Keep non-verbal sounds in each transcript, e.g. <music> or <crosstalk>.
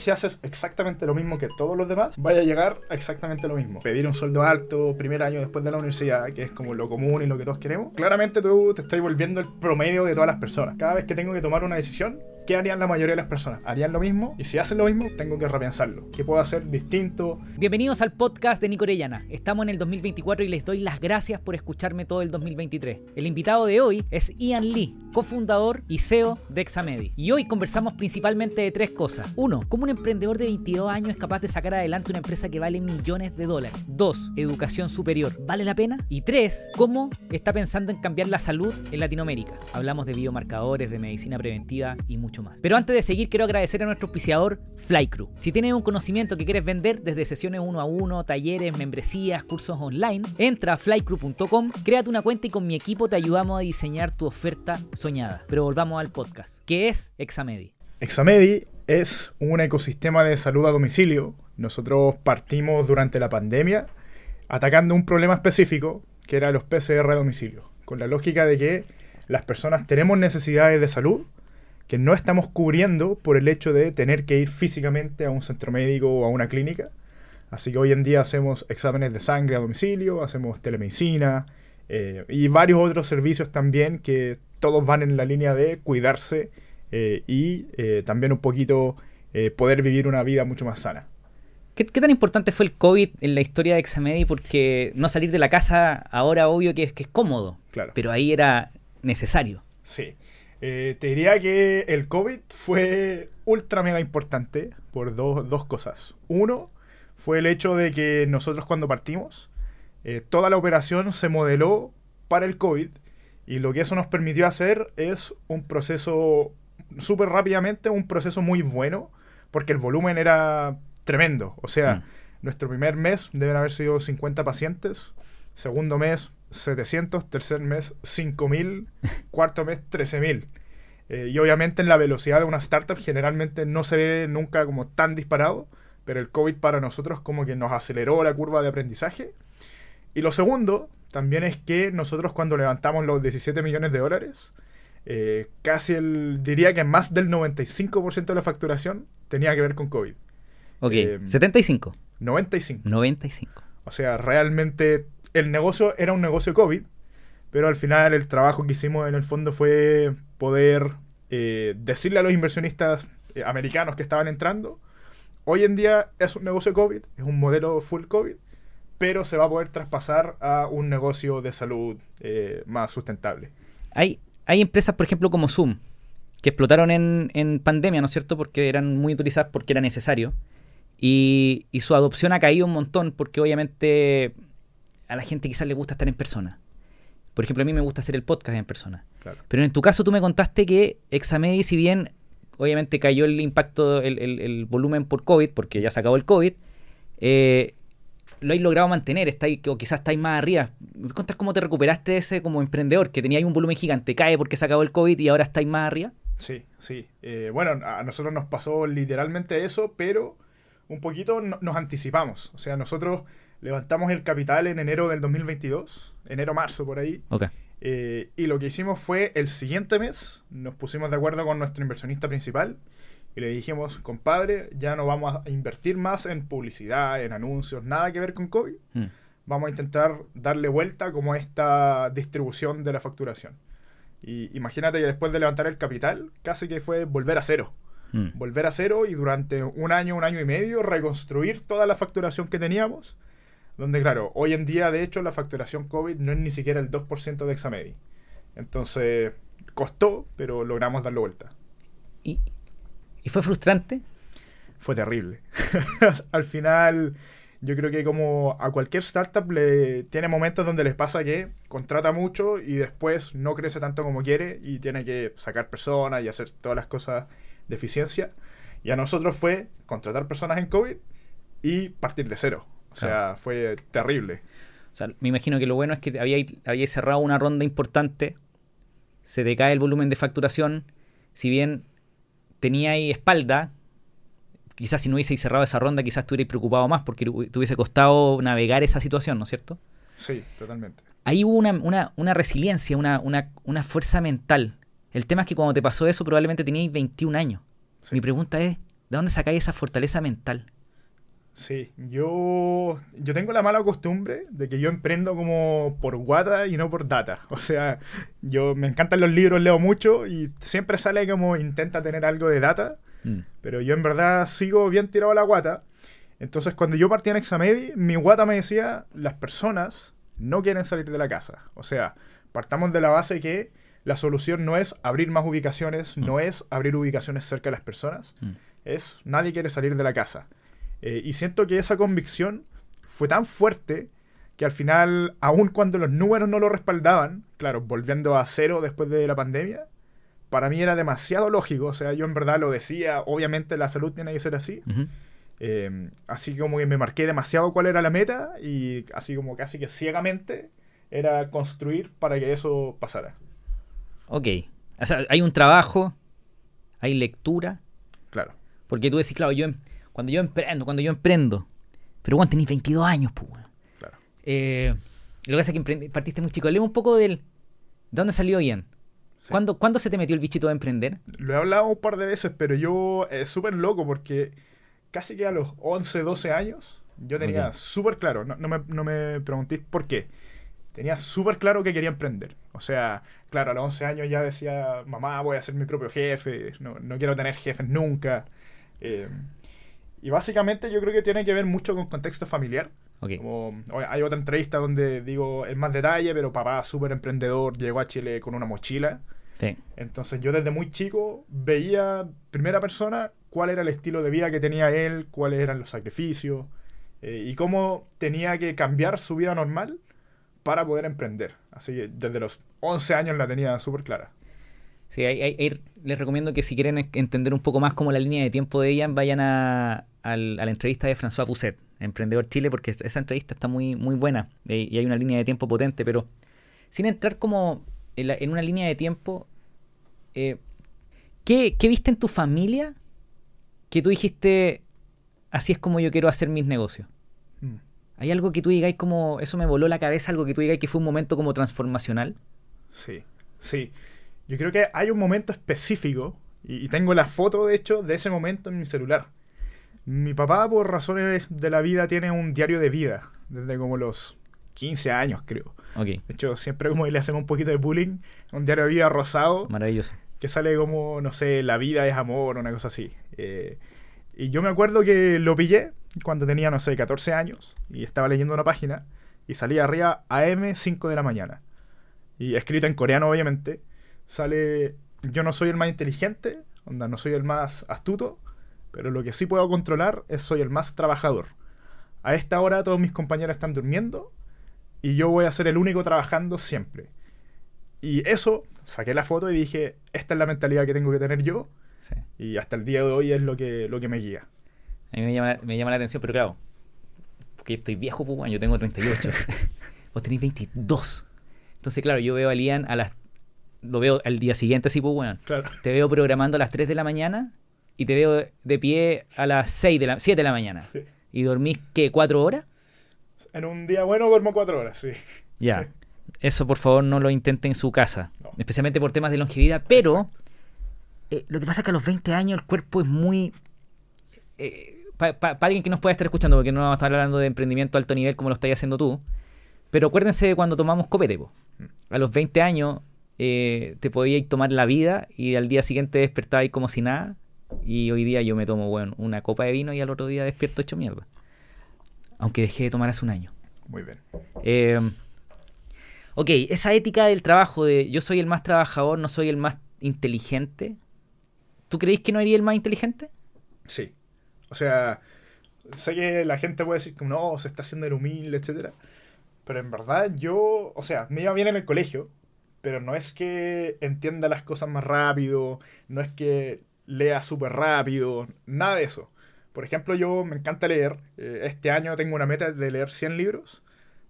Si haces exactamente lo mismo que todos los demás, vaya a llegar a exactamente lo mismo. Pedir un sueldo alto, primer año después de la universidad, que es como lo común y lo que todos queremos. Claramente tú te estás volviendo el promedio de todas las personas. Cada vez que tengo que tomar una decisión, ¿qué harían la mayoría de las personas? ¿Harían lo mismo? Y si hacen lo mismo, tengo que repensarlo. ¿Qué puedo hacer distinto? Bienvenidos al podcast de Nico Orellana. Estamos en el 2024 y les doy las gracias por escucharme todo el 2023. El invitado de hoy es Ian Lee, cofundador y CEO de Examedi. Y hoy conversamos principalmente de tres cosas. Uno, cómo un emprendedor de 22 años es capaz de sacar adelante una empresa que vale millones de dólares. Dos, educación superior. ¿Vale la pena? Y tres, cómo está pensando en cambiar la salud en Latinoamérica. Hablamos de biomarcadores, de medicina preventiva y mucho Pero antes de seguir, quiero agradecer a nuestro auspiciador Flycrew. Si tienes un conocimiento que quieres vender desde sesiones uno a uno, talleres, membresías, cursos online, entra a flycrew.com, créate una cuenta y con mi equipo te ayudamos a diseñar tu oferta soñada. Pero volvamos al podcast. ¿Qué es Examedi? Examedi es un ecosistema de salud a domicilio. Nosotros partimos durante la pandemia atacando un problema específico que era los PCR a domicilio, con la lógica de que las personas tenemos necesidades de salud que no estamos cubriendo por el hecho de tener que ir físicamente a un centro médico o a una clínica. Así que hoy en día hacemos exámenes de sangre a domicilio, hacemos telemedicina eh, y varios otros servicios también que todos van en la línea de cuidarse eh, y eh, también un poquito poder vivir una vida mucho más sana. ¿Qué, tan importante fue el COVID en la historia de Examedi? Porque no salir de la casa ahora obvio que es, que es cómodo, claro. pero ahí era necesario. Sí. Eh, te diría que el COVID fue ultra mega importante por dos, cosas. Uno fue el hecho de que nosotros cuando partimos, eh, toda la operación se modeló para el COVID y lo que eso nos permitió hacer es un proceso súper rápidamente, un proceso muy bueno, porque el volumen era tremendo. O sea, mm. nuestro primer mes deben haber sido 50 pacientes, segundo mes 700, tercer mes 5000, <laughs> cuarto mes 13000. Eh, y obviamente en la velocidad de una startup generalmente no se ve nunca como tan disparado, pero el COVID para nosotros como que nos aceleró la curva de aprendizaje. Y lo segundo también es que nosotros cuando levantamos los 17 millones de dólares, eh, casi el, diría que más del 95% de la facturación tenía que ver con COVID. Ok, 75. 95. 95. O sea, realmente el negocio era un negocio COVID, pero al final el trabajo que hicimos en el fondo fue poder eh, decirle a los inversionistas eh, americanos que estaban entrando, hoy en día es un negocio COVID, es un modelo full COVID, pero se va a poder traspasar a un negocio de salud eh, más sustentable. Hay, hay empresas, por ejemplo, como Zoom, que explotaron en, en pandemia, ¿no es cierto? Porque eran muy utilizadas porque era necesario. Y, y su adopción ha caído un montón porque obviamente a la gente quizás le gusta estar en persona. Por ejemplo, a mí me gusta hacer el podcast en persona. Pero en tu caso tú me contaste que Examedi, si bien obviamente cayó el impacto, el, volumen por COVID, porque ya se acabó el COVID, eh, lo habéis logrado mantener, estáis, o quizás estáis más arriba. ¿Me contas cómo te recuperaste ese como emprendedor, que tenía un volumen gigante, cae porque se acabó el COVID y ahora estáis más arriba? Sí, sí. Eh, bueno, a nosotros nos pasó literalmente eso, pero un poquito nos anticipamos. O sea, nosotros levantamos el capital en enero del 2022, enero-marzo por ahí. Eh, y lo que hicimos fue el siguiente mes, nos pusimos de acuerdo con nuestro inversionista principal y le dijimos, compadre, ya no vamos a invertir más en publicidad, en anuncios, nada que ver con COVID. Mm. Vamos a intentar darle vuelta como esta distribución de la facturación. Y imagínate que después de levantar el capital, casi que fue volver a cero. Mm. Volver a cero y durante un año, un año y medio, reconstruir toda la facturación que teníamos donde, claro, hoy en día, de hecho, la facturación COVID no es ni siquiera el 2% de Examedi. Entonces, costó, pero logramos darle vuelta. ¿Y, fue frustrante? Fue terrible. <laughs> Al final, yo creo que como a cualquier startup le tiene momentos donde les pasa que contrata mucho y después no crece tanto como quiere y tiene que sacar personas y hacer todas las cosas de eficiencia. Y a nosotros fue contratar personas en COVID y partir de cero. O sea, fue terrible. O sea, me imagino que lo bueno es que había, había cerrado una ronda importante, se decae el volumen de facturación, si bien tenía ahí espalda, quizás si no hubiese cerrado esa ronda, quizás te hubierais preocupado más porque te hubiese costado navegar esa situación, ¿no es cierto? Sí, totalmente. Ahí hubo una, una, resiliencia, una, una, fuerza mental. El tema es que cuando te pasó eso probablemente teníais 21 años. Mi pregunta es, ¿De dónde sacáis esa fortaleza mental? Sí, yo, yo tengo la mala costumbre de que yo emprendo como por guata y no por data. <laughs> O sea, yo me encantan los libros, leo mucho y siempre sale como intenta tener algo de data, Mm. pero yo en verdad sigo bien tirado a la guata. Entonces, cuando yo partí en Examedi, mi guata me decía, las personas no quieren salir de la casa. O sea, partamos de la base que la solución no es abrir más ubicaciones, Mm. no es abrir ubicaciones cerca de las personas, Mm. es nadie quiere salir de la casa. Eh, y siento que esa convicción fue tan fuerte que al final, aun cuando los números no lo respaldaban, claro, volviendo a cero después de la pandemia, para mí era demasiado lógico. O sea, yo en verdad lo decía, obviamente la salud tiene que ser así. Ujú. Eh, así como que me marqué demasiado cuál era la meta y así como casi que ciegamente era construir para que eso pasara. Ok. O sea, hay un trabajo, hay lectura, Claro. porque tú decís, claro, yo em- cuando yo emprendo, cuando yo emprendo, pero bueno, tenés 22 años, pues. Claro. Eh, lo que pasa es que partiste muy chico. Hablemos un poco del... ¿De dónde salió Ian? Sí. ¿Cuándo, ¿Cuándo se te metió el bichito de emprender? Lo he hablado un par de veces, pero yo es súper loco porque casi que a los 11, 12 años yo tenía súper claro, no, no me, no me preguntéis por qué, tenía súper claro que quería emprender. O sea, claro, a los 11 años ya decía, mamá, voy a ser mi propio jefe, no, no quiero tener jefes nunca. Eh, y básicamente yo creo que tiene que ver mucho con contexto familiar. Ok. Como, hay otra entrevista donde digo en más detalle, pero papá súper emprendedor, llegó a Chile con una mochila. Sí. Entonces yo desde muy chico veía primera persona cuál era el estilo de vida que tenía él, cuáles eran los sacrificios eh, y cómo tenía que cambiar su vida normal para poder emprender. Así que desde los 11 años la tenía súper clara. Sí, hay- hay- hay- les recomiendo que si quieren en- entender un poco más como la línea de tiempo de Ian, vayan a, al- a la entrevista de François Pousset, Emprendedor Chile, porque es- esa entrevista está muy, muy buena y hay una línea de tiempo potente, pero sin entrar como en, la- en una línea de tiempo, eh, ¿qué, qué viste en tu familia que tú dijiste, así es como yo quiero hacer mis negocios? Mm. ¿Hay algo que tú digáis como, eso me voló la cabeza, algo que tú digáis que fue un momento como transformacional? Sí, sí. Yo creo que hay un momento específico, y, tengo la foto, de hecho, de ese momento en mi celular. Mi papá, por razones de la vida, tiene un diario de vida, desde como los 15 años, creo. Ok, De hecho, siempre como le hacemos un poquito de bullying, un diario de vida rosado, maravilloso. que sale como, no sé, la vida es amor, una cosa así. Eh, y yo me acuerdo que lo pillé cuando tenía, no sé, 14 años, y estaba leyendo una página, y salía arriba AM 5 de la mañana. Y escrito en coreano, obviamente, sale, yo no soy el más inteligente, onda, no soy el más astuto, pero lo que sí puedo controlar es soy el más trabajador. A esta hora todos mis compañeros están durmiendo y yo voy a ser el único trabajando siempre. Y eso, saqué la foto y dije, esta es la mentalidad que tengo que tener yo Sí. y hasta el día de hoy es lo que, lo que me guía. A mí me llama, me llama la atención, pero claro, porque estoy viejo, pues, weón, yo tengo 38. <laughs> Vos tenéis 22. Entonces, claro, yo veo a Lian a las... Lo veo al día siguiente, así, pues, weón. Claro. Te veo programando a las 3 de la mañana y te veo de pie a las 6 de la... 7 de la mañana. Sí. ¿Y dormís, qué, 4 horas? En un día bueno duermo cuatro horas, sí. Ya. Eso, por favor, no lo intente en su casa. No. Especialmente por temas de longevidad. Pero eh, lo que pasa es que a los 20 años el cuerpo es muy... Para alguien que nos pueda estar escuchando, porque no vamos a estar hablando de emprendimiento a alto nivel como lo estáis haciendo tú. Pero acuérdense de cuando tomamos copete. po. A los 20 años eh, te podíais tomar la vida y al día siguiente despertabais como si nada. Y hoy día yo me tomo, bueno, una copa de vino y al otro día despierto hecho mierda. Aunque dejé de tomar hace un año. Muy bien. Eh, ok, esa ética del trabajo de yo soy el más trabajador, no soy el más inteligente. ¿Tú creéis que no eres el más inteligente? Sí. O sea, sé que la gente puede decir que no, se está haciendo el humilde, etcétera. Pero en verdad yo, o sea, me iba bien en el colegio, pero no es que entienda las cosas más rápido, no es que lea súper rápido, nada de eso. Por ejemplo, yo me encanta leer. eh, Este año tengo una meta de leer 100 libros,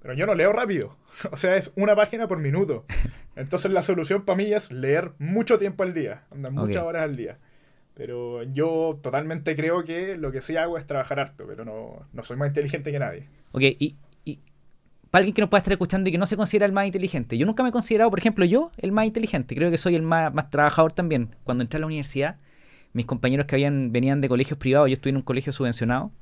pero yo no leo rápido. <laughs> O sea, es una página por minuto. <laughs> Entonces la solución para mí es leer mucho tiempo al día, muchas horas al día. Pero yo totalmente creo que lo que sí hago es trabajar harto, pero no, no soy más inteligente que nadie. Ok, y para alguien que nos pueda estar escuchando y que no se considera el más inteligente, yo nunca me he considerado, por ejemplo, yo el más inteligente. Creo que soy el más, más trabajador también. Cuando entré a la universidad, mis compañeros que habían venían de colegios privados, yo estuve en un colegio subvencionado,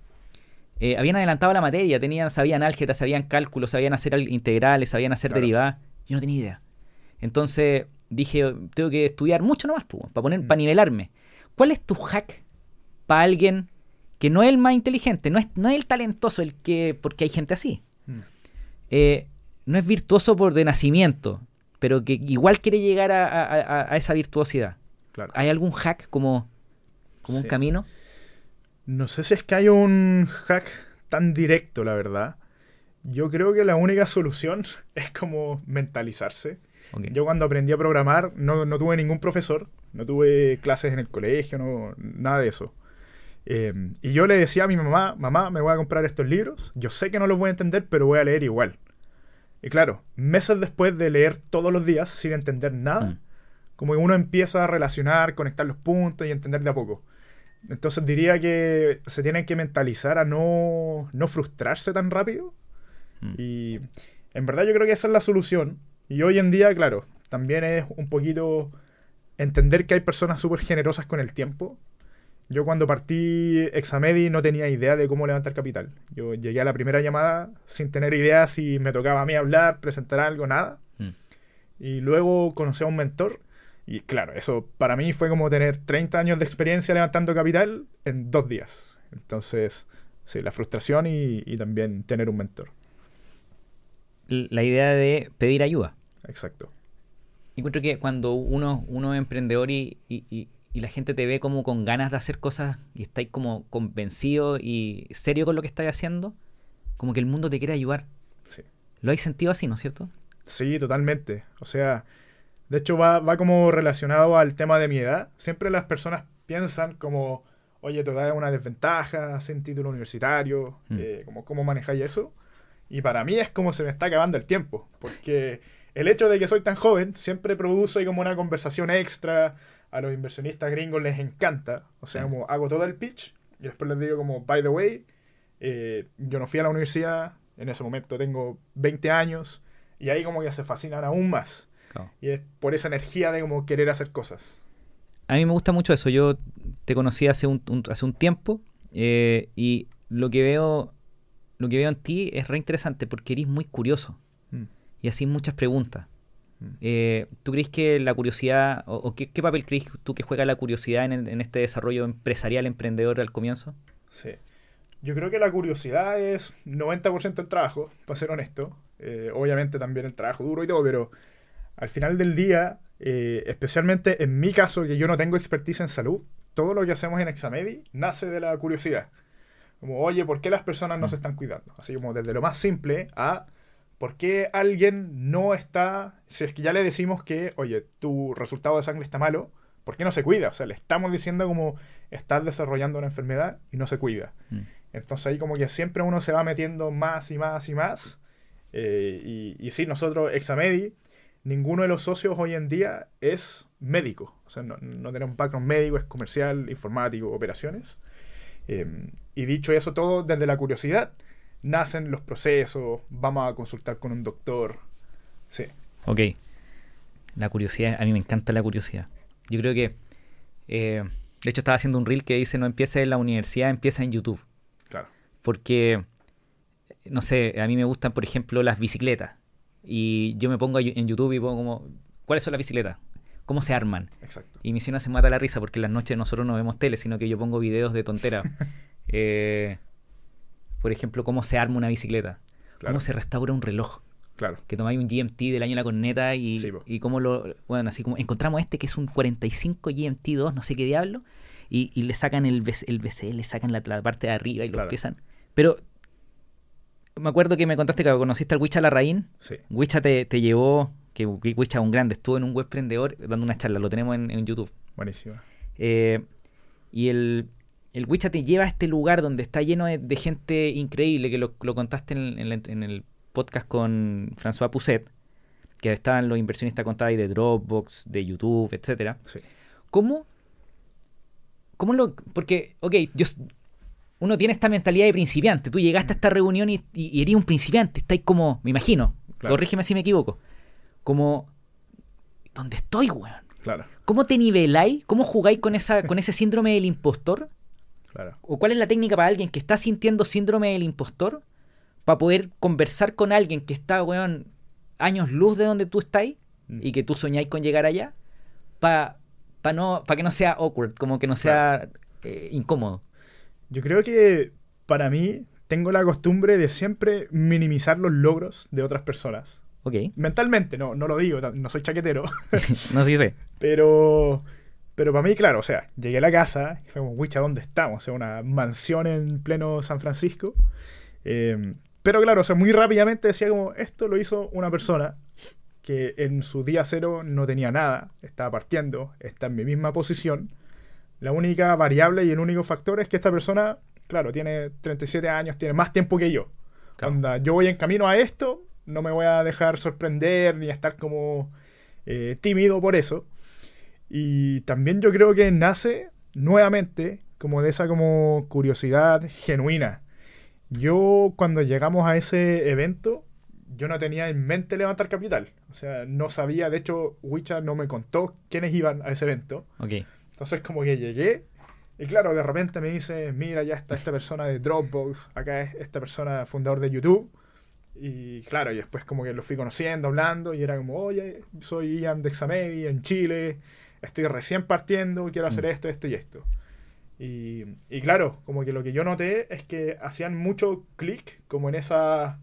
eh, habían adelantado la materia, tenían, sabían álgebra, sabían cálculos, sabían hacer integrales, sabían hacer derivadas. Yo no tenía idea. Entonces dije, tengo que estudiar mucho nomás, para poner, para mm. nivelarme. ¿Cuál es tu hack para alguien que no es el más inteligente, no es, no es el talentoso, el que, porque hay gente así. Eh, no es virtuoso por de nacimiento, pero que igual quiere llegar a, esa virtuosidad. ¿Hay algún hack como, como un camino? No sé si es que hay un hack tan directo, la verdad. Yo creo que la única solución <laughs> es como mentalizarse. Yo cuando aprendí a programar no, no, tuve ningún profesor, no tuve clases en el colegio, no, nada de eso. Eh, y yo le decía a mi mamá, mamá, me voy a comprar estos libros, yo sé que no los voy a entender, pero voy a leer igual. Y claro, meses después de leer todos los días sin entender nada, mm. como que uno empieza a relacionar, conectar los puntos y entender de a poco. Entonces diría que se tienen que mentalizar a no, no frustrarse tan rápido. Mm. Y en verdad yo creo que esa es la solución. Y hoy en día, claro, también es un poquito entender que hay personas súper generosas con el tiempo yo cuando partí Examedi no tenía idea de cómo levantar capital. Yo llegué a la primera llamada sin tener idea si me tocaba a mí hablar, presentar algo, nada. Mm. Y luego conocí a un mentor. Y claro, eso para mí fue como tener 30 años de experiencia levantando capital en dos días. Entonces, sí, la frustración y, también tener un mentor. La idea de pedir ayuda. Exacto. Encuentro que cuando uno, uno es emprendedor y y la gente te ve como con ganas de hacer cosas y estáis como convencido y serio con lo que estáis haciendo, como que el mundo te quiere ayudar. Sí. ¿Lo habéis sentido así, no es cierto? Sí, totalmente. O sea, de hecho va, va como relacionado al tema de mi edad. Siempre las personas piensan como, oye, te da una desventaja sin título universitario, mm. eh, como cómo manejáis eso. Y para mí es como se me está acabando el tiempo, porque el hecho de que soy tan joven siempre produce como una conversación extra, a los inversionistas gringos les encanta. O sea, como hago todo el pitch y después les digo como, by the way, eh, yo no fui a la universidad, en ese momento tengo 20 años y ahí como que se fascinan aún más. Y es por esa energía de como querer hacer cosas. A mí me gusta mucho eso. Yo te conocí hace un, hace un tiempo eh, y lo que veo lo que veo en ti es re interesante porque eres muy curioso mm. y así muchas preguntas. Eh, ¿Tú crees que la curiosidad, o, qué, papel crees tú que juega la curiosidad en, este desarrollo empresarial, emprendedor al comienzo? Sí. Yo creo que la curiosidad es 90% del trabajo, para ser honesto. Eh, obviamente también el trabajo duro y todo, pero al final del día, eh, especialmente en mi caso, que yo no tengo expertise en salud, todo lo que hacemos en Examedi nace de la curiosidad. Como, oye, ¿por qué las personas no se están cuidando? Así como desde lo más simple a ¿Por qué alguien no está, si es que ya le decimos que, oye, tu resultado de sangre está malo, ¿por qué no se cuida? O sea, le estamos diciendo como estás desarrollando una enfermedad y no se cuida. Mm. Entonces ahí como que siempre uno se va metiendo más y más y más. Eh, y, y sí, nosotros, Examedi, ninguno de los socios hoy en día es médico. O sea, no, no tenemos un background médico, es comercial, informático, operaciones. Eh, y dicho eso todo desde la curiosidad nacen los procesos, vamos a consultar con un doctor. Sí. Ok. La curiosidad, a mí me encanta la curiosidad. Yo creo que, eh, de hecho estaba haciendo un reel que dice no empieza en la universidad, empieza en YouTube. Claro. Porque, no sé, a mí me gustan, por ejemplo, las bicicletas. Y yo me pongo en YouTube y pongo como, ¿cuáles son las bicicletas? ¿Cómo se arman? Exacto. Y mi hicieron se mata la risa porque en las noches nosotros no vemos tele, sino que yo pongo videos de tontera. <laughs> eh, por ejemplo, cómo se arma una bicicleta, cómo se restaura un reloj. Claro. Que tomáis un GMT del año de la corneta y, y cómo lo. Bueno, así como encontramos este que es un 45 GMT 2, no sé qué diablo, y, y le sacan el, el BC, le sacan la, parte de arriba y lo empiezan. Pero me acuerdo que me contaste que conociste al Wicha Larraín. Sí. Wicha te, te llevó, que Wicha un grande, estuvo en un web prendedor dando una charla, lo tenemos en, YouTube. Buenísimo. Eh, y el, el Wicha te lleva a este lugar donde está lleno de, gente increíble, que lo, contaste en, el podcast con François Pousset, que estaban los inversionistas contados de Dropbox, de YouTube, etcétera. Sí. ¿Cómo? ¿Cómo lo...? Porque, ok, yo, uno tiene esta mentalidad de principiante. Tú llegaste a esta reunión y, y, eres un principiante. Estáis como, me imagino, corrígeme si me equivoco, como, ¿dónde estoy, weón? Claro. ¿Cómo te niveláis? ¿Cómo jugáis con, esa, con ese síndrome del impostor? Claro. ¿O cuál es la técnica para alguien que está sintiendo síndrome del impostor? Para poder conversar con alguien que está, weón, años luz de donde tú estás Mm. y que tú soñáis con llegar allá, para no, pa que no sea awkward, como que no sea eh, incómodo. Yo creo que para mí tengo la costumbre de siempre minimizar los logros de otras personas. Ok. Mentalmente, no, no lo digo, no soy chaquetero. <laughs> no sé si sé. Pero, pero para mí, claro, o sea, llegué a la casa y fue como, wicha, ¿dónde estamos? O sea, una mansión en pleno San Francisco. Eh, pero claro, o sea, muy rápidamente decía como, esto lo hizo una persona que en su día cero no tenía nada, estaba partiendo, está en mi misma posición. La única variable y el único factor es que esta persona, claro, tiene 37 años, tiene más tiempo que yo. Claro. Onda, yo voy en camino a esto, no me voy a dejar sorprender ni a estar como eh, tímido por eso. Y también yo creo que nace nuevamente como de esa como curiosidad genuina. Yo cuando llegamos a ese evento, yo no tenía en mente levantar capital. O sea, no sabía, de hecho, Wicha no me contó quiénes iban a ese evento. Ok. Entonces como que llegué y claro, de repente me dice, mira, ya está esta persona de Dropbox, acá es esta persona fundador de YouTube. Y claro, y después como que lo fui conociendo, hablando, y era como, oye, soy Ian de Examedi en Chile, estoy recién partiendo, quiero hacer Mm. esto, esto y esto. Y, y claro, como que lo que yo noté es que hacían mucho clic como en esa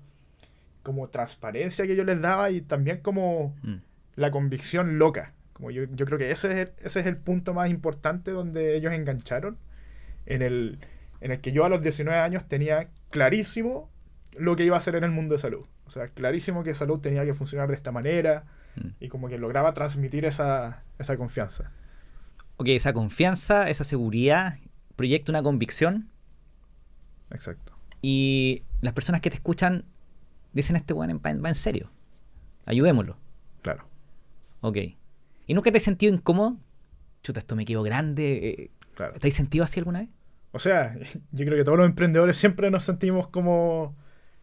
como transparencia que yo les daba y también como Mm. la convicción loca. Como yo, yo creo que ese es, el, ese es el punto más importante donde ellos engancharon, en el, en el que yo a los 19 años tenía clarísimo lo que iba a hacer en el mundo de salud. O sea, clarísimo que salud tenía que funcionar de esta manera Mm. y como que lograba transmitir esa, esa confianza. Ok, esa confianza, esa seguridad, proyecta una convicción Exacto. y las personas que te escuchan dicen este weón va, en serio. Ayudémoslo. Claro. Ok. ¿Y nunca te has sentido incómodo? Chuta, esto me quedó grande. eh, Claro. ¿Te has sentido así alguna vez? O sea, <laughs> yo creo que todos los emprendedores siempre nos sentimos como,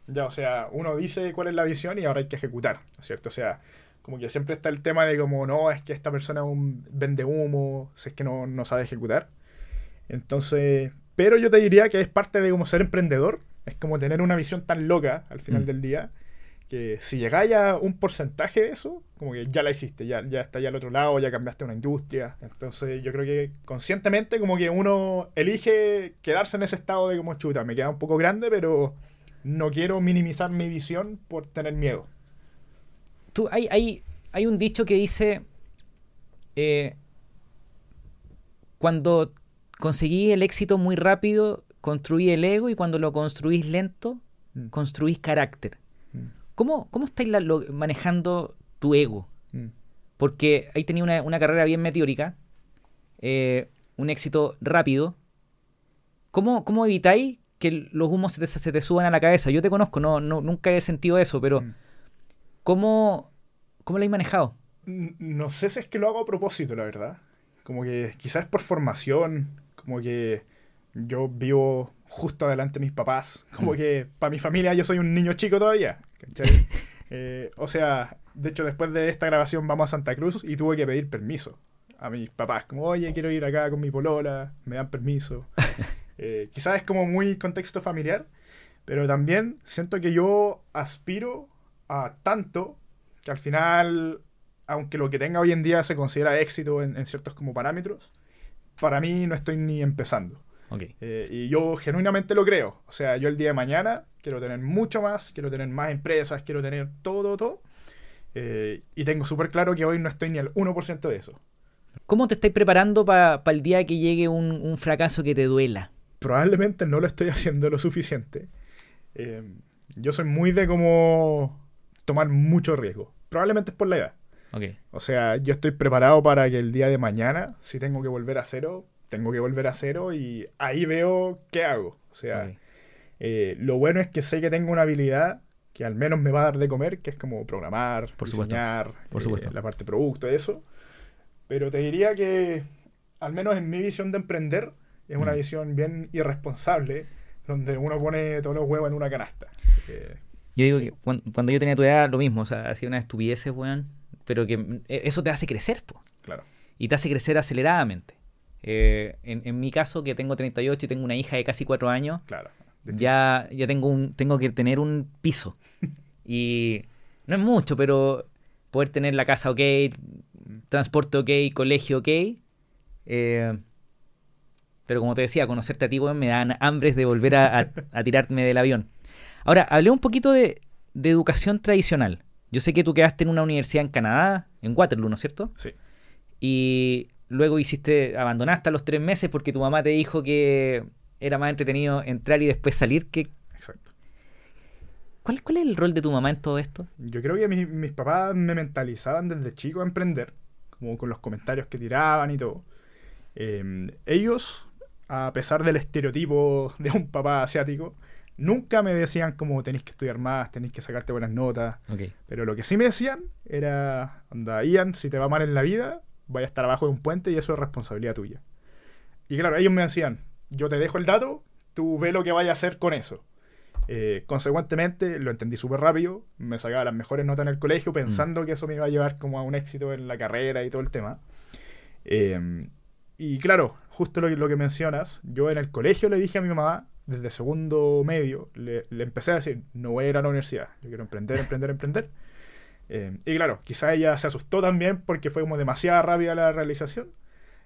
ya, o sea, uno dice cuál es la visión y ahora hay que ejecutar, ¿no es cierto? O sea, como que siempre está el tema de como, no, es que esta persona es un vende humo, si es que no, no sabe ejecutar. Entonces, pero yo te diría que es parte de como ser emprendedor, es como tener una visión tan loca al final Mm. del día, que si llegáis a un porcentaje de eso, como que ya la hiciste, ya, ya está ya al otro lado, ya cambiaste una industria. Entonces yo creo que conscientemente como que uno elige quedarse en ese estado de como chuta, me queda un poco grande, pero no quiero minimizar mi visión por tener miedo. Tú, hay, hay, hay un dicho que dice, eh, cuando conseguí el éxito muy rápido, construí el ego y cuando lo construís lento, Mm. construís carácter. Mm. ¿Cómo, cómo estáis la- lo- manejando tu ego? Mm. Porque ahí tenía una, una carrera bien meteórica, eh, un éxito rápido. ¿Cómo, cómo evitáis que los humos se te, se te suban a la cabeza? Yo te conozco, no, no, nunca he sentido eso, pero. ¿Cómo, cómo lo habéis manejado? No sé si es que lo hago a propósito, la verdad. Como que quizás por formación, como que yo vivo justo adelante de mis papás. Como Mm. que para mi familia yo soy un niño chico todavía. ¿cachai? <laughs> Eh, o sea, de hecho después de esta grabación vamos a Santa Cruz y tuve que pedir permiso a mis papás. Como, oye, quiero ir acá con mi polola, me dan permiso. <laughs> Eh, quizás es como muy contexto familiar, pero también siento que yo aspiro a tanto que al final, aunque lo que tenga hoy en día se considera éxito en, en ciertos como parámetros, para mí no estoy ni empezando. Eh, y yo genuinamente lo creo. O sea, yo el día de mañana quiero tener mucho más, quiero tener más empresas, quiero tener todo, todo, todo. Eh, y tengo súper claro que hoy no estoy ni al 1% de eso. ¿Cómo te estáis preparando para el día que llegue un, un fracaso que te duela? Probablemente no lo estoy <laughs> haciendo lo suficiente. Eh, yo soy muy de como tomar mucho riesgo. Probablemente es por la edad. Ok. O sea, yo estoy preparado para que el día de mañana, si tengo que volver a cero, tengo que volver a cero y ahí veo qué hago. O sea, eh, lo bueno es que sé que tengo una habilidad que al menos me va a dar de comer, que es como programar, Por supuesto. diseñar, Por eh, supuesto. la parte de producto, eso. Pero te diría que, al menos en mi visión de emprender, es una Mm. visión bien irresponsable, donde uno pone todos los huevos en una canasta. Eh, Yo digo Sí. que cuan- cuando, yo tenía tu edad, lo mismo, o sea, hacía una estupidez, weón, pero que mm, e- eso te hace crecer, po. claro. y te hace crecer aceleradamente. Eh, en, en mi caso, que tengo 38 y tengo una hija de casi 4 años, Claro. ya, ya tengo, un, tengo que tener un piso. <laughs> Y no es mucho, pero poder tener la casa ok, transporte ok, colegio ok. eh, pero como te decía, conocerte a ti, weón, me dan hambres de volver a, a- a tirarme del avión. Ahora, hablé un poquito de, de educación tradicional. Yo sé que tú quedaste en una universidad en Canadá, en Waterloo, ¿no es cierto? Sí. Y luego hiciste, abandonaste a los tres meses porque tu mamá te dijo que era más entretenido entrar y después salir. que Exacto. ¿Cuál, ¿Cuál es el rol de tu mamá en todo esto? Yo creo que mis, mis papás me mentalizaban desde chico a emprender, como con los comentarios que tiraban y todo. Eh, ellos, a pesar del estereotipo de un papá asiático, nunca me decían como tenéis que estudiar más, tenéis que sacarte buenas notas. Ok. Pero lo que sí me decían era, anda, Ian, si te va mal en la vida, vaya a estar abajo de un puente y eso es responsabilidad tuya. Y claro, ellos me decían, yo te dejo el dato, tú ve lo que vaya a hacer con eso. Eh, consecuentemente, lo entendí súper rápido, me sacaba las mejores notas en el colegio pensando que eso me iba a llevar como a un éxito en la carrera y todo el tema. Eh, y claro, justo lo que mencionas, yo en el colegio le dije a mi mamá, desde segundo medio, le, le empecé a decir, no voy a ir a la universidad, yo quiero emprender, emprender, emprender. Eh, y claro, quizá ella se asustó también porque fue como demasiado rápida la realización.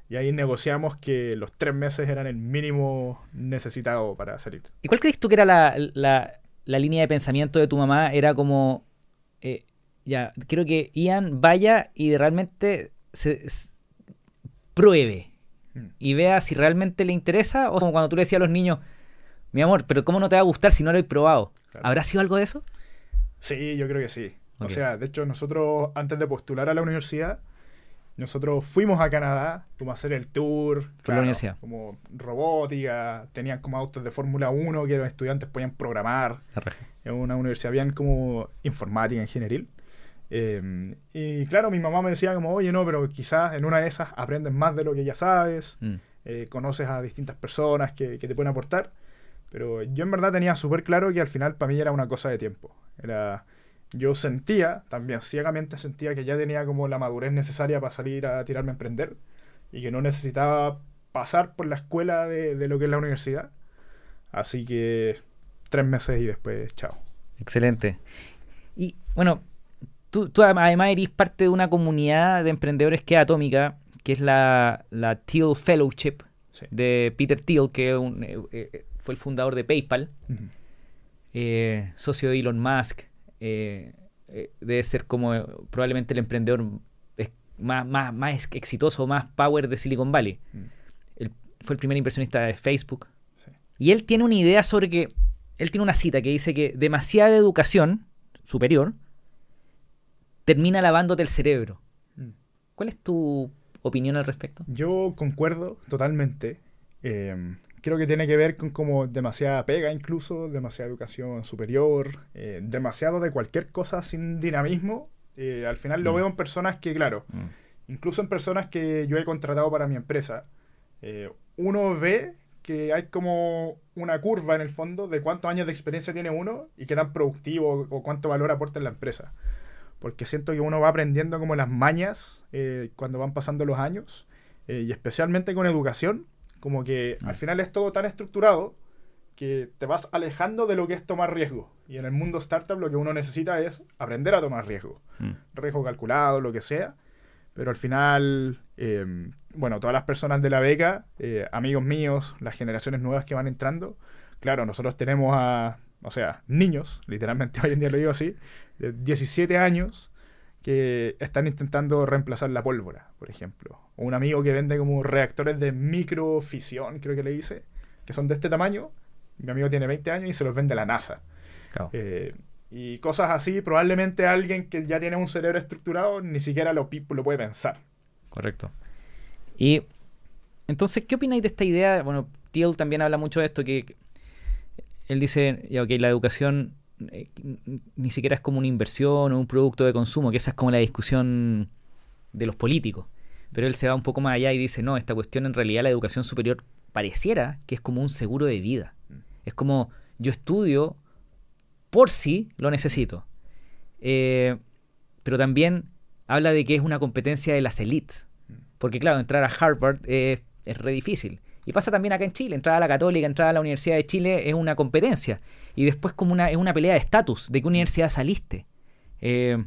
Y ahí negociamos que los tres meses eran el mínimo necesitado para salir. ¿Y cuál crees tú que era la, la- la línea de pensamiento de tu mamá? Era como, eh, ya, quiero que Ian vaya y realmente se, pruebe Mm. y vea si realmente le interesa o como cuando tú le decías a los niños, mi amor, pero ¿cómo no te va a gustar si no lo he probado? Claro. ¿Habrá sido algo de eso? Sí, yo creo que sí. O sea, de hecho, nosotros antes de postular a la universidad, nosotros fuimos a Canadá como a hacer el tour. la universidad. Como robótica, tenían como autos de Fórmula 1 que los estudiantes podían programar. Es una universidad bien como informática, ingenieril. Eh, y claro, mi mamá me decía como, oye, no, pero quizás en una de esas aprendes más de lo que ya sabes, Mm. eh, conoces a distintas personas que, que te pueden aportar. Pero yo en verdad tenía súper claro que al final para mí era una cosa de tiempo. Era, yo sentía, también ciegamente sentía que ya tenía como la madurez necesaria para salir a tirarme a emprender y que no necesitaba pasar por la escuela de, de lo que es la universidad. Así que tres meses y después, chao. Excelente. Y bueno, tú, tú adem- además eres parte de una comunidad de emprendedores que es atómica, que es la, la Thiel Fellowship Sí. de Peter Thiel, que es un, eh, eh, fue el fundador de PayPal, eh, socio de Elon Musk. eh, eh, debe ser como eh, probablemente el emprendedor más, más, más exitoso, más power de Silicon Valley. Mm. Él fue el primer inversionista de Facebook. Sí. Y él tiene una idea sobre que. Él tiene una cita que dice que demasiada educación superior termina lavándote el cerebro. Mm. ¿Cuál es tu opinión al respecto? Yo concuerdo totalmente. Eh, creo que tiene que ver con como demasiada pega incluso, demasiada educación superior, eh, demasiado de cualquier cosa sin dinamismo. Eh, al final lo Mm. veo en personas que, claro, incluso en personas que yo he contratado para mi empresa, eh, uno ve que hay como una curva en el fondo de cuántos años de experiencia tiene uno y qué tan productivo o cuánto valor aporta en la empresa. Porque siento que uno va aprendiendo como las mañas eh, cuando van pasando los años eh, y especialmente con educación, como que Mm. al final es todo tan estructurado que te vas alejando de lo que es tomar riesgo. Y en el mundo startup lo que uno necesita es aprender a tomar riesgo Mm. riesgo calculado, lo que sea. Pero al final, eh, bueno, todas las personas de la beca, eh, amigos míos, las generaciones nuevas que van entrando, claro, nosotros tenemos a, o sea, niños, literalmente <laughs> hoy en día lo digo así, de 17 años que están intentando reemplazar la pólvora, por ejemplo. O un amigo que vende como reactores de microfisión, creo que le dice, que son de este tamaño. Mi amigo tiene 20 años y se los vende a la NASA. Claro. Eh, y cosas así, probablemente alguien que ya tiene un cerebro estructurado ni siquiera lo puede pensar. Correcto. Y entonces, ¿qué opináis de esta idea? Bueno, Thiel también habla mucho de esto, que él dice, ya, ok, la educación eh, ni siquiera es como una inversión o un producto de consumo, que esa es como la discusión de los políticos. Pero él se va un poco más allá y dice, no, esta cuestión en realidad la educación superior pareciera que es como un seguro de vida. Es como yo estudio por si lo necesito. Eh, pero también habla de que es una competencia de las elites. Mm. Porque claro, entrar a Harvard es re difícil. Y pasa también acá en Chile, entrar a la Católica, entrar a la Universidad de Chile es una competencia. Y después como una, es una pelea de estatus, de qué universidad saliste. Eh,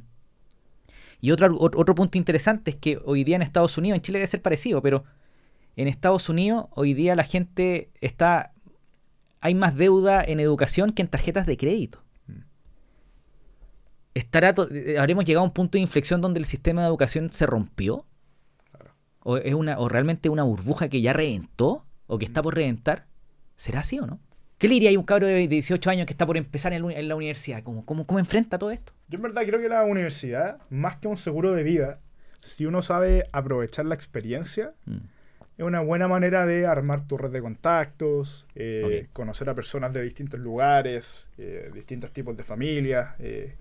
y otro, otro punto interesante es que hoy día en Estados Unidos, en Chile debe ser parecido, pero en Estados Unidos hoy día la gente está... Hay más deuda en educación que en tarjetas de crédito. ¿Estará ¿Habremos llegado a un punto de inflexión donde el sistema de educación se rompió? ¿O, es una, ¿O realmente una burbuja que ya reventó? O que está por reventar, ¿será así o no? ¿Qué le diría a un cabro de 18 años que está por empezar en, la universidad? ¿Cómo, cómo, enfrenta todo esto? Yo en verdad creo que la universidad, más que un seguro de vida, si uno sabe aprovechar la experiencia, mm. es una buena manera de armar tu red de contactos, eh, conocer a personas de distintos lugares, eh, distintos tipos de familias, eh,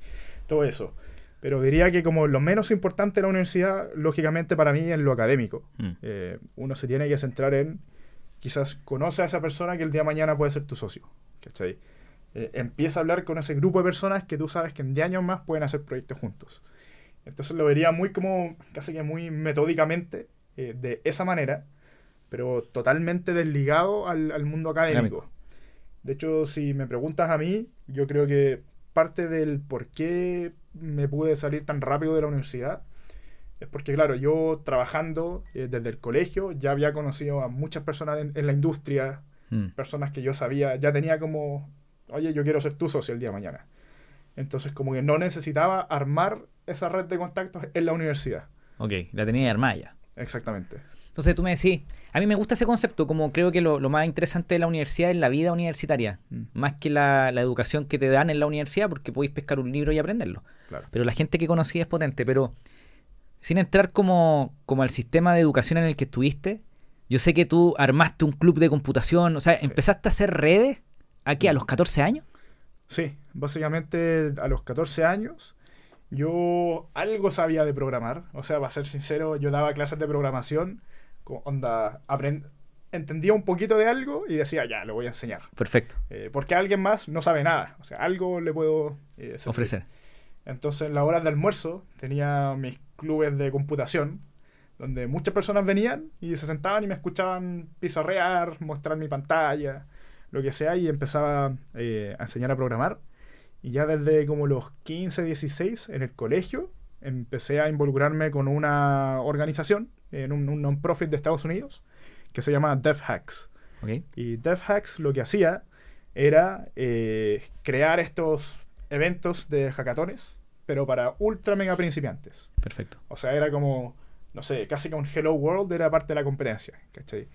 todo eso. Pero diría que como lo menos importante de la universidad, lógicamente para mí es lo académico. Mm. uno se tiene que centrar en quizás conoce a esa persona que el día de mañana puede ser tu socio. ¿cachai? Eh, empieza a hablar con ese grupo de personas que tú sabes que en 10 años más pueden hacer proyectos juntos. Entonces lo vería muy como, casi que muy metódicamente, eh, de esa manera, pero totalmente desligado al, mundo académico. De hecho, si me preguntas a mí, yo creo que parte del por qué me pude salir tan rápido de la universidad es porque, claro, yo trabajando eh, desde el colegio ya había conocido a muchas personas en, la industria, hmm. personas que yo sabía, ya tenía como, oye, yo quiero ser tu socio el día de mañana. Entonces, como que no necesitaba armar esa red de contactos en la universidad. Ok, la tenía armada ya. Exactamente. Entonces tú me decís, a mí me gusta ese concepto, como creo que lo, más interesante de la universidad es la vida universitaria, hmm. más que la, educación que te dan en la universidad, porque podéis pescar un libro y aprenderlo. Claro. Pero la gente que conocí es potente, pero sin entrar como, como al sistema de educación en el que estuviste, yo sé que tú armaste un club de computación, o sea, empezaste a hacer redes aquí a los 14 años. Sí, básicamente a los 14 años yo algo sabía de programar, o sea, para ser sincero, yo daba clases de programación, onda, entendía un poquito de algo y decía, ya, lo voy a enseñar. Perfecto. Eh, porque alguien más no sabe nada, o sea, algo le puedo eh, ofrecer. Entonces, en las horas de almuerzo tenía mis clubes de computación, donde muchas personas venían y se sentaban y me escuchaban pizarrear, mostrar mi pantalla, lo que sea, y empezaba eh, a enseñar a programar. Y ya desde como los 15, 16 en el colegio, empecé a involucrarme con una organización, en un, non-profit de Estados Unidos, que se llama DevHacks. Y DevHacks lo que hacía era eh, crear estos eventos de hackatones pero para ultra mega principiantes. Perfecto. O sea, era como, no sé, casi como un Hello World era parte de la competencia, ¿cachai?